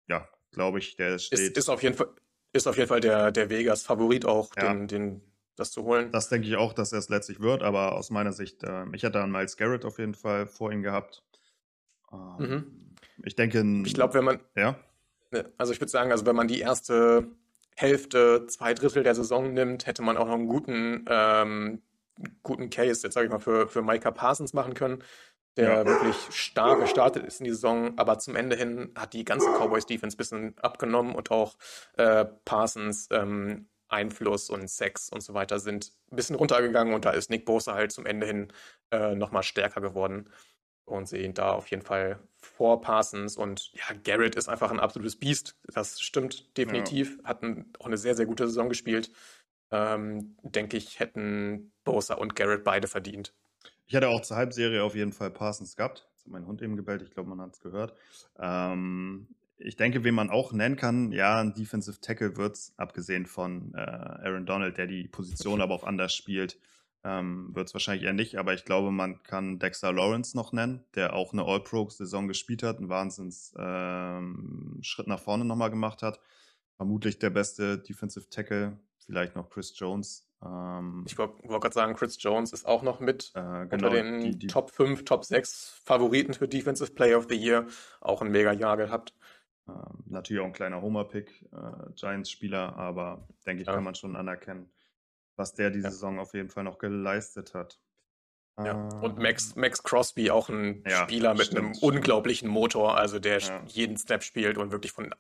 ja, glaube ich, der steht. Ist, ist auf jeden Fall ist auf jeden Fall der, der Vegas Favorit auch, ja. den, den, das zu holen. Das denke ich auch, dass er es letztlich wird, aber aus meiner Sicht, äh, ich hätte dann Miles Garrett auf jeden Fall vor ihm gehabt. Ähm, mhm. Ich denke. Ich glaube, wenn man. Ja. Also ich würde sagen, also wenn man die erste Hälfte, zwei Drittel der Saison nimmt, hätte man auch noch einen guten, ähm, guten Case, jetzt sage ich mal, für, für Micah Parsons machen können der ja. wirklich stark gestartet ist in die Saison, aber zum Ende hin hat die ganze Cowboys Defense ein bisschen abgenommen und auch äh, Parsons ähm, Einfluss und Sex und so weiter sind ein bisschen runtergegangen und da ist Nick Bosa halt zum Ende hin äh, nochmal stärker geworden und sehen da auf jeden Fall vor Parsons und ja, Garrett ist einfach ein absolutes Biest, das stimmt definitiv, ja. hat ein, auch eine sehr, sehr gute Saison gespielt. Ähm, denke ich, hätten Bosa und Garrett beide verdient. Ich hatte auch zur Halbserie auf jeden Fall Parsons gehabt. Das hat mein Hund eben gebellt, ich glaube, man hat es gehört. Ähm, ich denke, wen man auch nennen kann, ja, ein Defensive Tackle wird es, abgesehen von äh, Aaron Donald, der die Position *laughs* aber auch anders spielt, ähm, wird es wahrscheinlich eher nicht. Aber ich glaube, man kann Dexter Lawrence noch nennen, der auch eine All-Pro-Saison gespielt hat, einen Wahnsinns ähm, Schritt nach vorne nochmal gemacht hat. Vermutlich der beste Defensive Tackle, vielleicht noch Chris Jones ähm, ich wollte wollt gerade sagen, Chris Jones ist auch noch mit äh, genau, unter den die, die, Top 5, Top 6 Favoriten für Defensive Player of the Year. Auch ein mega Jahr gehabt. Ähm, natürlich auch ein kleiner Homer-Pick, äh, Giants-Spieler, aber denke ich, Ja. kann man schon anerkennen, was der diese Ja. Saison auf jeden Fall noch geleistet hat. Ja, und Ähm, Max, Max Crosby, auch ein Ja, Spieler mit einem stimmt, stimmt. unglaublichen Motor, also der Ja. jeden Snap spielt und wirklich von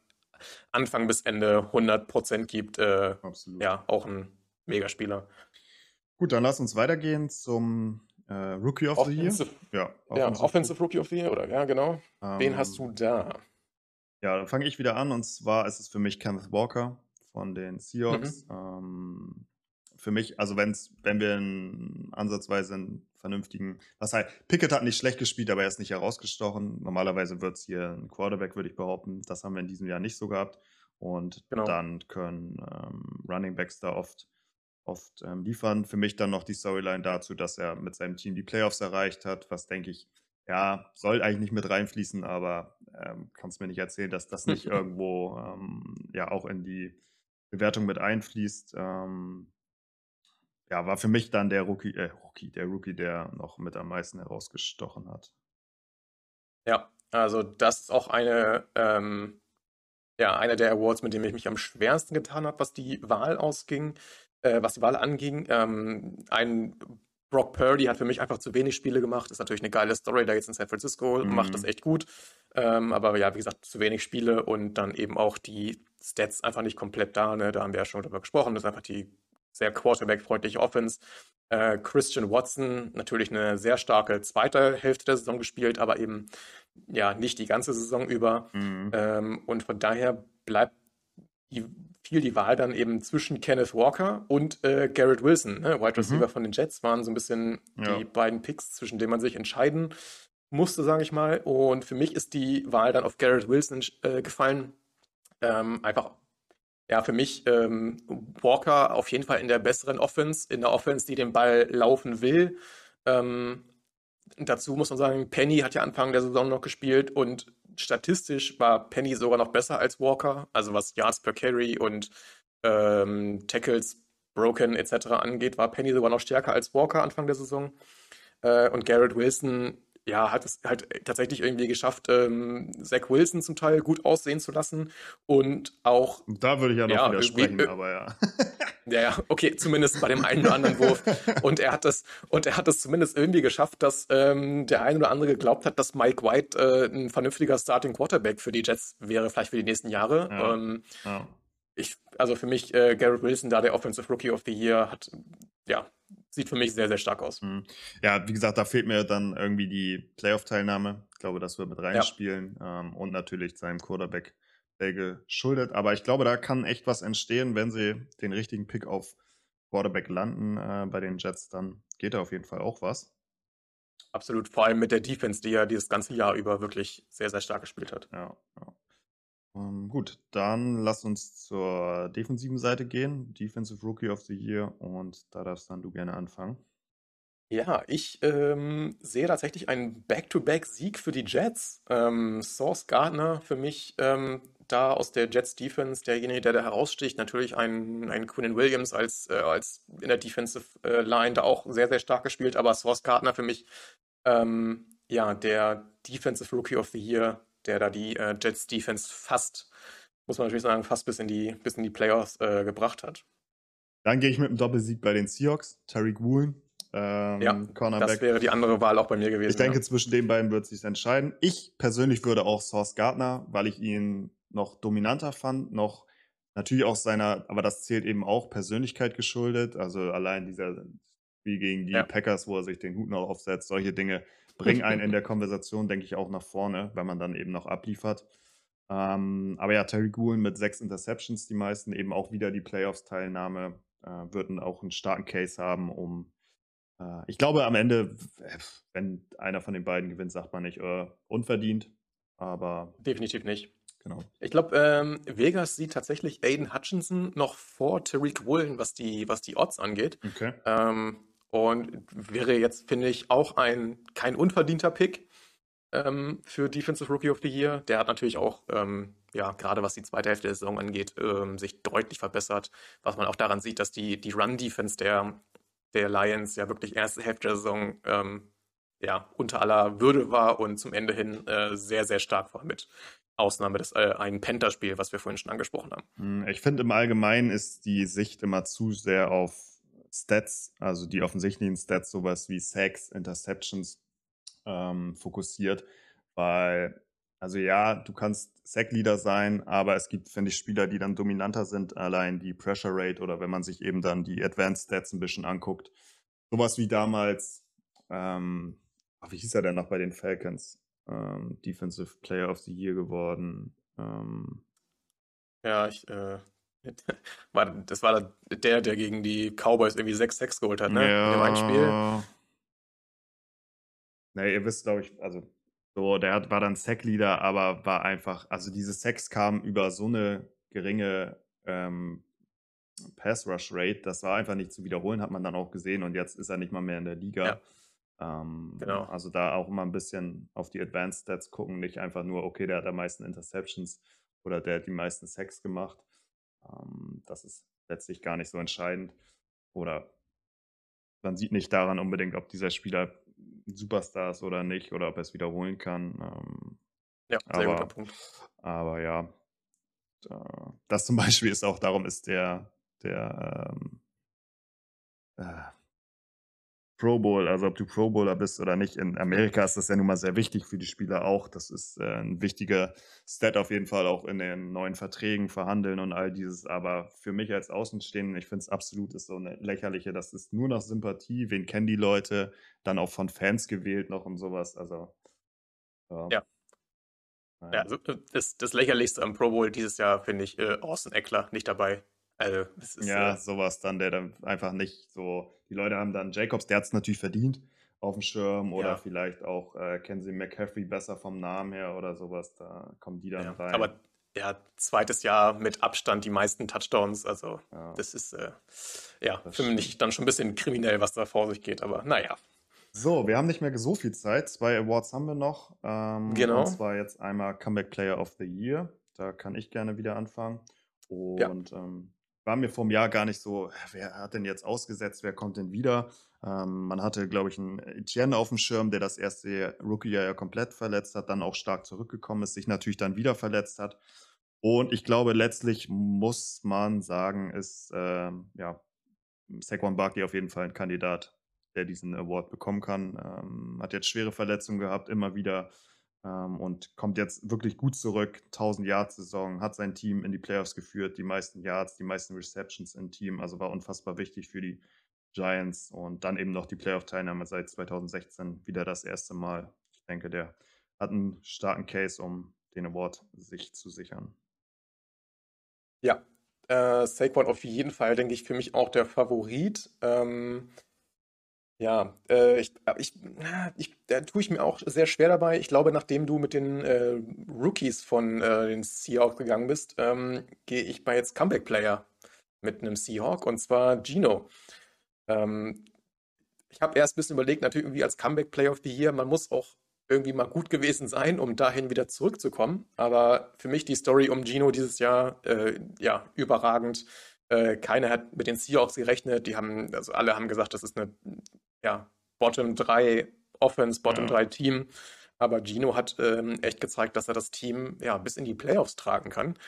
Anfang bis Ende 100% gibt. Äh, Absolut. ja, auch ein Megaspieler. Gut, dann lass uns weitergehen zum äh, Rookie of the Year. Offensive, Ja, ja, Offensive Rookie of the Year, oder? Ja, genau. Wen Ähm, hast du da? Ja, dann fange ich wieder an und zwar ist es für mich Kenneth Walker von den Mhm. Seahawks. Ähm, für mich, also wenn's, wenn wir einen, ansatzweise einen vernünftigen, was halt, Pickett hat nicht schlecht gespielt, aber er ist nicht herausgestochen. Normalerweise wird es hier ein Quarterback, würde ich behaupten. Das haben wir in diesem Jahr nicht so gehabt. Und Genau. dann können ähm, Running Backs da oft, oft ähm, liefern. Für mich dann noch die Storyline dazu, dass er mit seinem Team die Playoffs erreicht hat, was denke ich, ja, soll eigentlich nicht mit reinfließen, aber ähm, kannst mir nicht erzählen, dass das nicht *laughs* irgendwo ähm, ja auch in die Bewertung mit einfließt. Ähm, ja, war für mich dann der Rookie, äh, Rookie, der Rookie, der noch mit am meisten herausgestochen hat. Ja, also das ist auch eine, ähm, ja, einer der Awards, mit dem ich mich am schwersten getan habe, was die Wahl ausging, äh, was die Wahl anging. Ähm, ein Brock Purdy hat für mich einfach zu wenig Spiele gemacht. Ist natürlich eine geile Story, da jetzt in San Francisco, Mhm. macht das echt gut. Ähm, aber ja, wie gesagt, zu wenig Spiele und dann eben auch die Stats einfach nicht komplett da. Ne? Da haben wir ja schon drüber gesprochen. Das ist einfach die sehr Quarterback-freundliche Offense. Äh, Christian Watson, natürlich eine sehr starke zweite Hälfte der Saison gespielt, aber eben ja nicht die ganze Saison über. Mhm. Ähm, und von daher bleibt die, fiel die Wahl dann eben zwischen Kenneth Walker und äh, Garrett Wilson. Ne? Wide Receiver Mhm. von den Jets waren so ein bisschen Ja. die beiden Picks, zwischen denen man sich entscheiden musste, sage ich mal. Und für mich ist die Wahl dann auf Garrett Wilson äh, gefallen. Ähm, einfach, ja, für mich ähm, Walker auf jeden Fall in der besseren Offense, in der Offense, die den Ball laufen will. Ähm, dazu muss man sagen, Penny hat ja Anfang der Saison noch gespielt und statistisch war Penny sogar noch besser als Walker, also was Yards per Carry und ähm, Tackles broken etc. angeht, war Penny sogar noch stärker als Walker Anfang der Saison. Äh, und Garrett Wilson, ja, hat es halt tatsächlich irgendwie geschafft, ähm, Zach Wilson zum Teil gut aussehen zu lassen und auch Da würde ich ja noch Ja, widersprechen, irgendwie- aber ja. *laughs* ja, ja, okay, zumindest bei dem einen oder anderen Wurf. Und er hat das, und er hat es zumindest irgendwie geschafft, dass ähm, der ein oder andere geglaubt hat, dass Mike White äh, ein vernünftiger Starting Quarterback für die Jets wäre, vielleicht für die nächsten Jahre. Ja. Ähm, ja. ich, also für mich, äh, Garrett Wilson, da der Offensive Rookie of the Year, hat, ja, sieht für mich sehr, sehr stark aus. Mhm. Ja, wie gesagt, da fehlt mir dann irgendwie die Playoff-Teilnahme. Ich glaube, das wird mit reinspielen. Ähm, und natürlich seinem Quarterback geschuldet. Aber ich glaube, da kann echt was entstehen, wenn sie den richtigen Pick auf Quarterback landen äh, bei den Jets, dann geht da auf jeden Fall auch was. Absolut, vor allem mit der Defense, die ja dieses ganze Jahr über wirklich sehr, sehr stark gespielt hat. Ja, ja. Ähm, gut, dann lass uns zur defensiven Seite gehen. Defensive Rookie of the Year. Und da darfst dann du gerne anfangen. Ja, ich ähm, sehe tatsächlich einen Back-to-Back-Sieg für die Jets. Ähm, Sauce Gardner für mich ähm, da aus der Jets Defense derjenige, der da heraussticht. Natürlich ein, ein Quinnen Williams als, äh, als in der Defensive äh, Line da auch sehr, sehr stark gespielt, aber Sauce Gardner für mich ähm, ja der Defensive Rookie of the Year, der da die äh, Jets Defense fast, muss man natürlich sagen, fast bis in die, bis in die Playoffs äh, gebracht hat. Dann gehe ich mit einem Doppelsieg bei den Seahawks. Tariq Woolen, ähm, Ja, Das Cornerback. wäre die andere Wahl auch bei mir gewesen. Ich denke, zwischen den beiden wird es sich entscheiden. Ich persönlich würde auch Sauce Gardner, weil ich ihn noch dominanter fand, noch natürlich auch seiner, aber das zählt eben auch Persönlichkeit geschuldet. Also allein dieser Spiel gegen die Ja. Packers, wo er sich den Hut noch aufsetzt, solche Dinge bringen einen in *laughs* der Konversation, denke ich, auch nach vorne, wenn man dann eben noch abliefert. Ähm, aber ja, Terry Gould mit sechs Interceptions, die meisten eben auch wieder die Playoffs-Teilnahme, äh, würden auch einen starken Case haben, um äh, ich glaube, am Ende, wenn einer von den beiden gewinnt, sagt man nicht äh, unverdient. Aber Definitiv nicht. genau. Ich glaube, ähm, Vegas sieht tatsächlich Aiden Hutchinson noch vor Tariq Woolen, was die, was die Odds angeht. Okay. Ähm, und wäre jetzt, finde ich, auch ein kein unverdienter Pick ähm, für Defensive Rookie of the Year. Der hat natürlich auch, ähm, ja, gerade was die zweite Hälfte der Saison angeht, ähm, sich deutlich verbessert. Was man auch daran sieht, dass die, die Run-Defense der, der Lions ja wirklich erste Hälfte der Saison ähm, ja, unter aller Würde war und zum Ende hin äh, sehr, sehr stark war mit Ausnahme des äh, einen Penta-Spiel, was wir vorhin schon angesprochen haben. Hm, ich finde im Allgemeinen ist die Sicht immer zu sehr auf Stats, also die offensichtlichen Stats, sowas wie Sacks, Interceptions ähm, fokussiert, weil, also ja, du kannst Sack-Leader sein, aber es gibt, finde ich, Spieler, die dann dominanter sind, allein die Pressure Rate oder wenn man sich eben dann die Advanced Stats ein bisschen anguckt. Sowas wie damals, ähm, wie hieß er denn noch bei den Falcons? ähm, Defensive Player of the Year geworden. Ähm, ja, ich, äh, war, das war der, der gegen die Cowboys irgendwie 6-6 geholt hat, ne? Ja. In dem einen Spiel. Ne, ihr wisst, glaube ich, also so, der hat, war dann Sack-Leader, aber war einfach, also diese Sacks kamen über so eine geringe ähm, Pass-Rush-Rate, das war einfach nicht zu wiederholen, hat man dann auch gesehen und jetzt ist er nicht mal mehr in der Liga. Ja. Ähm, Genau. Also da auch immer ein bisschen auf die Advanced Stats gucken, nicht einfach nur, okay, der hat am meisten Interceptions oder der hat die meisten Sacks gemacht. Ähm, das ist letztlich gar nicht so entscheidend. Oder man sieht nicht daran unbedingt, ob dieser Spieler ein Superstar ist oder nicht oder ob er es wiederholen kann. Ähm, Ja, sehr guter aber, Punkt. aber ja, das zum *laughs* Beispiel ist auch, darum ist der, der ähm, äh, Pro Bowl, also ob du Pro Bowler bist oder nicht, in Amerika ist das ja nun mal sehr wichtig für die Spieler auch. Das ist äh, ein wichtiger Stat auf jeden Fall auch in den neuen Verträgen verhandeln und all dieses. Aber für mich als Außenstehenden, ich finde es absolut ist so eine lächerliche, das ist nur noch Sympathie. Wen kennen die Leute? Dann auch von Fans gewählt noch und sowas. Also ja. Ja. Ja, also das, das lächerlichste am Pro Bowl dieses Jahr finde ich äh, Austin Eckler nicht dabei. Also, es ist, Ja, äh, sowas dann, der dann einfach nicht so. Die Leute haben dann Jacobs, der hat es natürlich verdient auf dem Schirm oder Ja. vielleicht auch äh, kennen sie McCaffrey besser vom Namen her oder sowas. Da kommen die dann ja. rein. Aber ja, zweites Jahr mit Abstand die meisten Touchdowns. Also, ja. das ist äh, ja Das für mich dann schon ein bisschen kriminell, was da vor sich geht. Aber naja, So, wir haben nicht mehr so viel Zeit. Zwei Awards haben wir noch. Ähm, Genau. Und zwar jetzt einmal Comeback Player of the Year. Da kann ich gerne wieder anfangen. Ja. Und ähm, war mir vom Jahr gar nicht so, wer hat denn jetzt ausgesetzt, wer kommt denn wieder? Ähm, man hatte, glaube ich, einen Etienne auf dem Schirm, der das erste Rookie-Jahr ja komplett verletzt hat, dann auch stark zurückgekommen ist, sich natürlich dann wieder verletzt hat. Und ich glaube, letztlich muss man sagen, ist ähm, ja, Saquon Barkley auf jeden Fall ein Kandidat, der diesen Award bekommen kann. Ähm, hat jetzt schwere Verletzungen gehabt, immer wieder ähm, und kommt jetzt wirklich gut zurück. 1000 Yards Saison, hat sein Team in die Playoffs geführt, die meisten Yards, die meisten Receptions im Team, also war unfassbar wichtig für die Giants und dann eben noch die Playoff-Teilnahme seit 2016 wieder das erste Mal. Ich denke, der hat einen starken Case, um den Award sich zu sichern. Ja, äh, Saquon auf jeden Fall, denke ich, für mich auch der Favorit. Ähm, ja, äh, ich, äh, ich, ich, da tue ich mir auch sehr schwer dabei. Ich glaube, nachdem du mit den äh, Rookies von äh, den Seahawks gegangen bist, ähm, gehe ich bei jetzt Comeback-Player mit einem Seahawk und zwar Gino. Ähm, ich habe erst ein bisschen überlegt, natürlich irgendwie als Comeback-Player of the Year, man muss auch irgendwie mal gut gewesen sein, um dahin wieder zurückzukommen. Aber für mich die Story um Gino dieses Jahr, äh, ja, überragend. Äh, keiner hat mit den Seahawks gerechnet. Die haben, also alle haben gesagt, das ist eine, ja, Bottom 3 Offense, Bottom Ja. 3 Team. Aber Gino hat ähm, echt gezeigt, dass er das Team ja bis in die Playoffs tragen kann.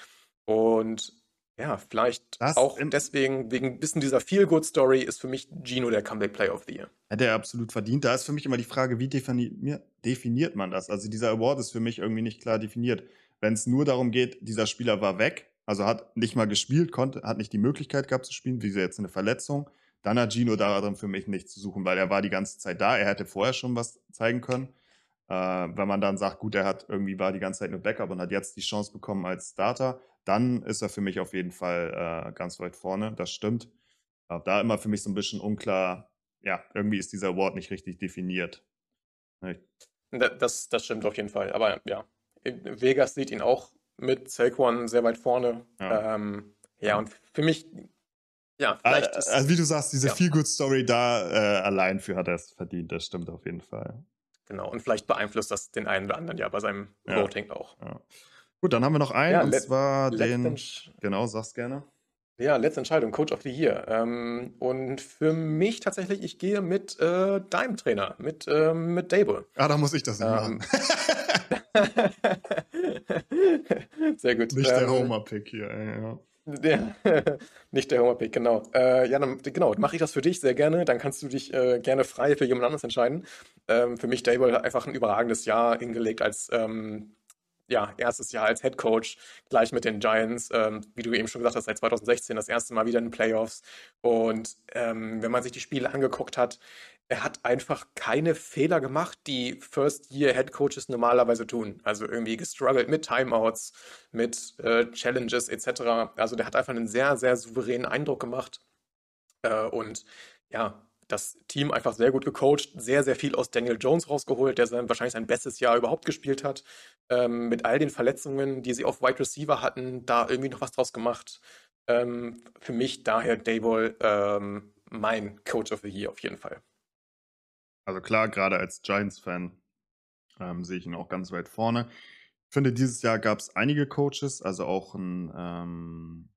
Und ja, vielleicht Das auch deswegen, wegen ein bisschen dieser Feel-Good-Story, ist für mich Gino der Comeback Player of the Year. Hätte er absolut verdient. Da ist für mich immer die Frage, wie defini definiert man das? Also dieser Award ist für mich irgendwie nicht klar definiert. Wenn es nur darum geht, dieser Spieler war weg, also hat nicht mal gespielt, konnte, hat nicht die Möglichkeit gehabt zu spielen, wie jetzt eine Verletzung, dann hat Gino darin für mich nichts zu suchen, weil er war die ganze Zeit da. Er hätte vorher schon was zeigen können. Äh, wenn man dann sagt, gut, er hat irgendwie war die ganze Zeit nur Backup und hat jetzt die Chance bekommen als Starter, dann ist er für mich auf jeden Fall äh, ganz weit vorne. Das stimmt. Aber da immer für mich so ein bisschen unklar, ja, irgendwie ist dieser Award nicht richtig definiert. Ne, Da- Das, das stimmt auf jeden Fall. Aber ja, Vegas sieht ihn auch mit Saquon sehr weit vorne. Ja. Ähm, ja, und für mich, ja, Ah, vielleicht ist, Also wie du sagst, diese Ja. Feel-Good-Story da äh, allein für hat er es verdient, das stimmt auf jeden Fall. genau, und vielleicht beeinflusst das den einen oder anderen ja bei seinem Ja. Voting auch. Ja. Gut, dann haben wir noch einen, Ja, und let- zwar Letzte, den, Entsch- genau, sag's gerne. ja, letzte Entscheidung, Coach of the Year. Ähm, und für mich tatsächlich, ich gehe mit äh, deinem Trainer, mit, ähm, mit Dable. Ah, da muss ich das nicht Ähm, machen. *laughs* Sehr gut. Nicht der Ähm, Homer-Pick hier, ey, ja. *laughs* der, nicht der Homer-Pick, genau. Äh, ja, dann genau, mache ich das für dich sehr gerne. Dann kannst du dich äh, gerne frei für jemand anderes entscheiden. Ähm, für mich Dable hat einfach ein überragendes Jahr hingelegt als ähm, ja, erstes Jahr als Head Coach, gleich mit den Giants, ähm, wie du eben schon gesagt hast, seit 2016 das erste Mal wieder in den Playoffs. Und ähm, wenn man sich die Spiele angeguckt hat, er hat einfach keine Fehler gemacht, die First-Year-Head Coaches normalerweise tun. Also irgendwie gestruggelt mit Timeouts, mit äh, Challenges etc. Also der hat einfach einen sehr, sehr souveränen Eindruck gemacht. Äh, und ja, das Team einfach sehr gut gecoacht, sehr, sehr viel aus Daniel Jones rausgeholt, der sein, wahrscheinlich sein bestes Jahr überhaupt gespielt hat. Ähm, mit all den Verletzungen, die sie auf Wide Receiver hatten, da irgendwie noch was draus gemacht. Ähm, für mich daher Dayball ähm, mein Coach of the Year auf jeden Fall. Also klar, gerade als Giants-Fan ähm, sehe ich ihn auch ganz weit vorne. Ich finde, dieses Jahr gab es einige Coaches, also auch ein ähm,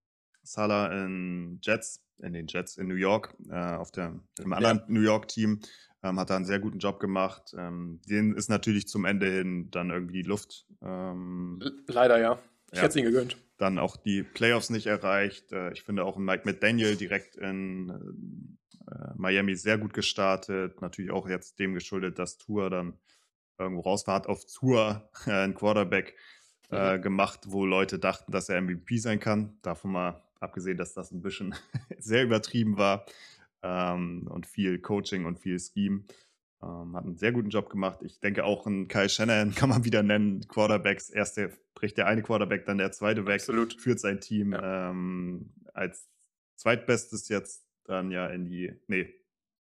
Salah in Jets, in den Jets in New York, äh, auf der, im anderen Ja, New York-Team, ähm, hat da einen sehr guten Job gemacht. Ähm, denen ist natürlich zum Ende hin dann irgendwie die Luft. Ähm, leider ja. Ich ja, hätte es ihm gegönnt. dann auch die Playoffs nicht erreicht. Äh, ich finde auch Mike McDaniel direkt in äh, Miami sehr gut gestartet. Natürlich auch jetzt dem geschuldet, dass Tour dann irgendwo raus war, hat auf Tour *laughs* äh, ein Quarterback Mhm. äh, gemacht, wo Leute dachten, dass er MVP sein kann. Davon mal abgesehen, dass das ein bisschen *laughs* sehr übertrieben war ähm, und viel Coaching und viel Scheme. Ähm, hat einen sehr guten Job gemacht. Ich denke auch ein Kyle Shanahan *laughs* kann man wieder nennen. Quarterbacks, erst der, bricht der eine Quarterback, dann der zweite weg, Absolut. führt sein Team Ja. ähm, als zweitbestes jetzt dann ja in die, nee,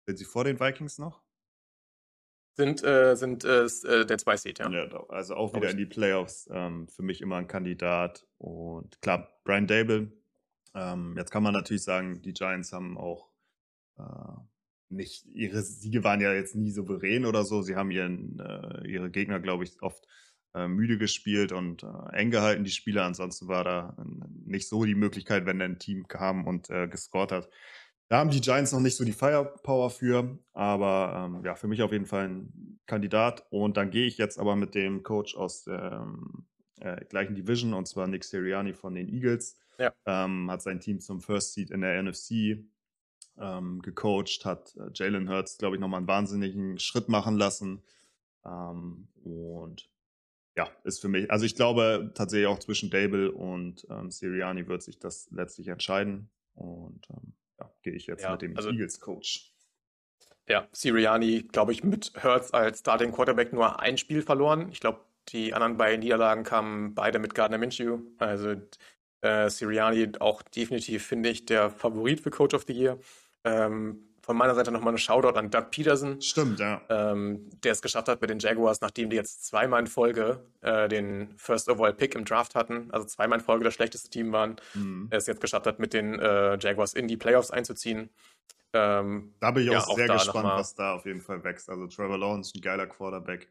sind sie vor den Vikings noch? Sind, äh, sind äh, äh, der zwei Seed, ja. Ja, also auch wieder in die Playoffs. Ähm, für mich immer ein Kandidat. Und klar, Brian Dable. Ähm, jetzt kann man natürlich sagen, die Giants haben auch äh, nicht, ihre Siege waren ja jetzt nie souverän oder so. Sie haben ihren, äh, ihre Gegner, glaube ich, oft äh, müde gespielt und eng gehalten, die Spiele. Ansonsten war da nicht so die Möglichkeit, wenn ein Team kam und gescored hat. Da haben die Giants noch nicht so die Firepower für, aber ähm, ja, für mich auf jeden Fall ein Kandidat. Und dann gehe ich jetzt aber mit dem Coach aus der ähm, äh, gleichen Division, und zwar Nick Sirianni von den Eagles. Ja. Ähm, hat sein Team zum First Seed in der NFC ähm, gecoacht, hat äh, Jalen Hurts, glaube ich, nochmal einen wahnsinnigen Schritt machen lassen. Ähm, und ja, ist für mich, also ich glaube tatsächlich auch zwischen Dable und ähm, Sirianni wird sich das letztlich entscheiden. Und ähm, ja, gehe ich jetzt Ja, mit dem also Eagles-Coach. Ja, Sirianni, glaube ich, mit Hurts als Starting Quarterback nur ein Spiel verloren. Ich glaube, die anderen beiden Niederlagen kamen beide mit Gardner Minshew. Also äh, Sirianni auch definitiv, finde ich, der Favorit für Coach of the Year. Ähm, von meiner Seite nochmal ein Shoutout an Doug Peterson, Stimmt, ja. ähm, der es geschafft hat mit den Jaguars, nachdem die jetzt zweimal in Folge äh, den First Overall Pick im Draft hatten, also zweimal in Folge das schlechteste Team waren, Mhm. es jetzt geschafft hat, mit den äh, Jaguars in die Playoffs einzuziehen. Ähm, Da bin ich ja, auch auch sehr da gespannt, was da auf jeden Fall wächst. Also Trevor Lawrence, ein geiler Quarterback.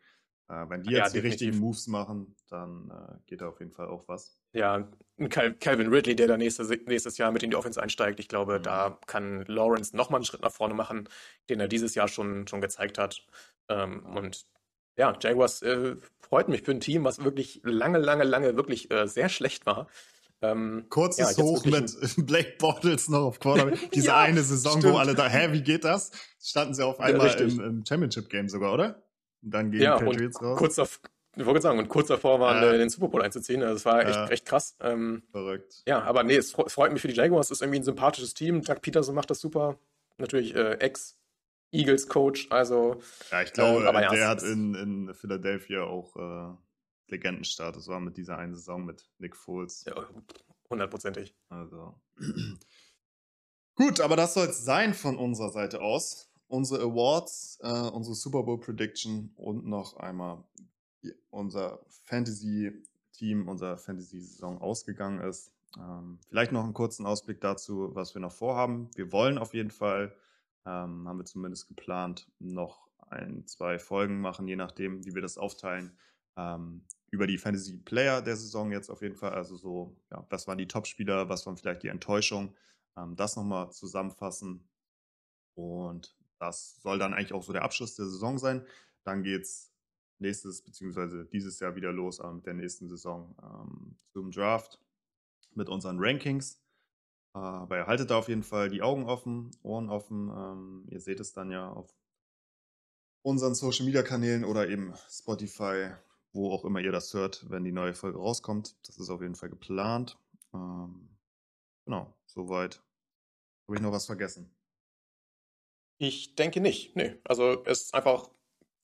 Äh, wenn die Ja, jetzt die richtigen. Moves machen, dann äh, geht da auf jeden Fall auch was. Ja, Calvin Ridley, der da nächstes, nächstes Jahr mit in die Offense einsteigt. Ich glaube, Mhm. da kann Lawrence nochmal einen Schritt nach vorne machen, den er dieses Jahr schon, schon gezeigt hat. Ähm, und ja, Jaguars äh, freut mich für ein Team, was wirklich lange, lange, lange wirklich äh, sehr schlecht war. Ähm, ja, Kurzes jetzt Hoch mit *laughs* Blake Bortles noch auf Quarterback. *laughs* Diese ja, eine Saison, wo stimmt. alle da, hä, wie geht das? Standen sie auf Ja, einmal richtig. im, im Championship-Game sogar, oder? Dann gegen Ja, die Patriots raus. kurz auf, ich wollte sagen, und kurz davor waren, äh, den Super Bowl einzuziehen. Also, das war echt, äh, echt krass. Ähm, verrückt. ja, aber nee, es, fre- es freut mich für die Jaguars. Es ist irgendwie ein sympathisches Team. Doug Peterson macht das super. Natürlich äh, Ex-Eagles-Coach. Also, Ja, ich ähm, glaube, aber ja, der es hat in, in Philadelphia auch äh, Legendenstatus, war mit dieser einen Saison mit Nick Foles. ja, hundertprozentig. Also. *clears throat* Gut, aber das soll es sein von unserer Seite aus. Unsere Awards, äh, unsere Super Bowl Prediction und noch einmal unser Fantasy-Team, unser Fantasy-Saison ausgegangen ist. Ähm, vielleicht noch einen kurzen Ausblick dazu, was wir noch vorhaben. Wir wollen auf jeden Fall, ähm, haben wir zumindest geplant, noch ein, zwei Folgen machen, je nachdem, wie wir das aufteilen. Ähm, über die Fantasy Player der Saison jetzt auf jeden Fall. Also so, ja, was waren die Topspieler, was waren vielleicht die Enttäuschungen. Ähm, das nochmal zusammenfassen. Und das soll dann eigentlich auch so der Abschluss der Saison sein. Dann geht es nächstes bzw. dieses Jahr wieder los, aber mit der nächsten Saison ähm, zum Draft mit unseren Rankings. Äh, aber ihr haltet da auf jeden Fall die Augen offen, Ohren offen. Ähm, ihr seht es dann ja auf unseren Social Media Kanälen oder eben Spotify, wo auch immer ihr das hört, wenn die neue Folge rauskommt. Das ist auf jeden Fall geplant. Ähm, genau, soweit. Habe ich noch was vergessen? Ich denke nicht. Nee. Also es ist einfach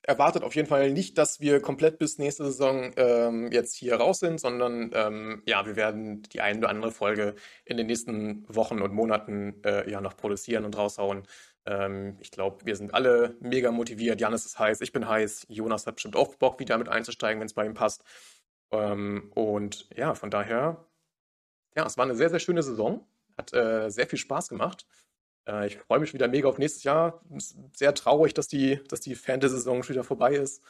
erwartet auf jeden Fall nicht, dass wir komplett bis nächste Saison ähm, jetzt hier raus sind, sondern ähm, ja, wir werden die eine oder andere Folge in den nächsten Wochen und Monaten äh, ja noch produzieren und raushauen. Ähm, ich glaube, wir sind alle mega motiviert. Janis ist heiß, ich bin heiß. Jonas hat bestimmt auch Bock, wieder mit einzusteigen, wenn es bei ihm passt. Ähm, und ja, von daher, ja, es war eine sehr, sehr schöne Saison. Hat äh, sehr viel Spaß gemacht. Äh, ich freue mich wieder mega auf nächstes Jahr. Sehr traurig, dass die, dass die Fantasy-Saison schon wieder vorbei ist.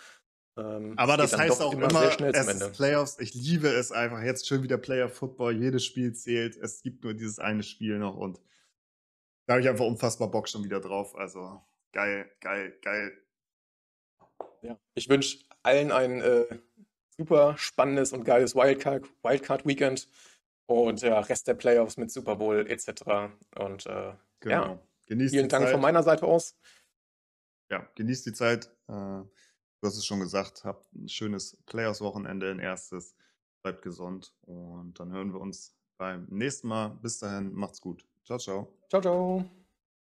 Ähm, Aber das heißt auch immer, immer es ist Playoffs. Ich liebe es einfach. Jetzt schon wieder Player-Football. Jedes Spiel zählt. Es gibt nur dieses eine Spiel noch und da habe ich einfach unfassbar Bock schon wieder drauf. Also geil, geil, geil. Ja, ich wünsche allen ein äh, super spannendes und geiles Wildcard, Wildcard Weekend und ja, Rest der Playoffs mit Super Bowl etc. Und äh, genau. ja, genießt vielen Dank Zeit. von meiner Seite aus. Ja, genießt die Zeit. Äh, du hast es schon gesagt, habt ein schönes Playoffs-Wochenende, ein erstes. Bleibt gesund und dann hören wir uns beim nächsten Mal. Bis dahin, macht's gut. Ciao, ciao. Ciao, ciao.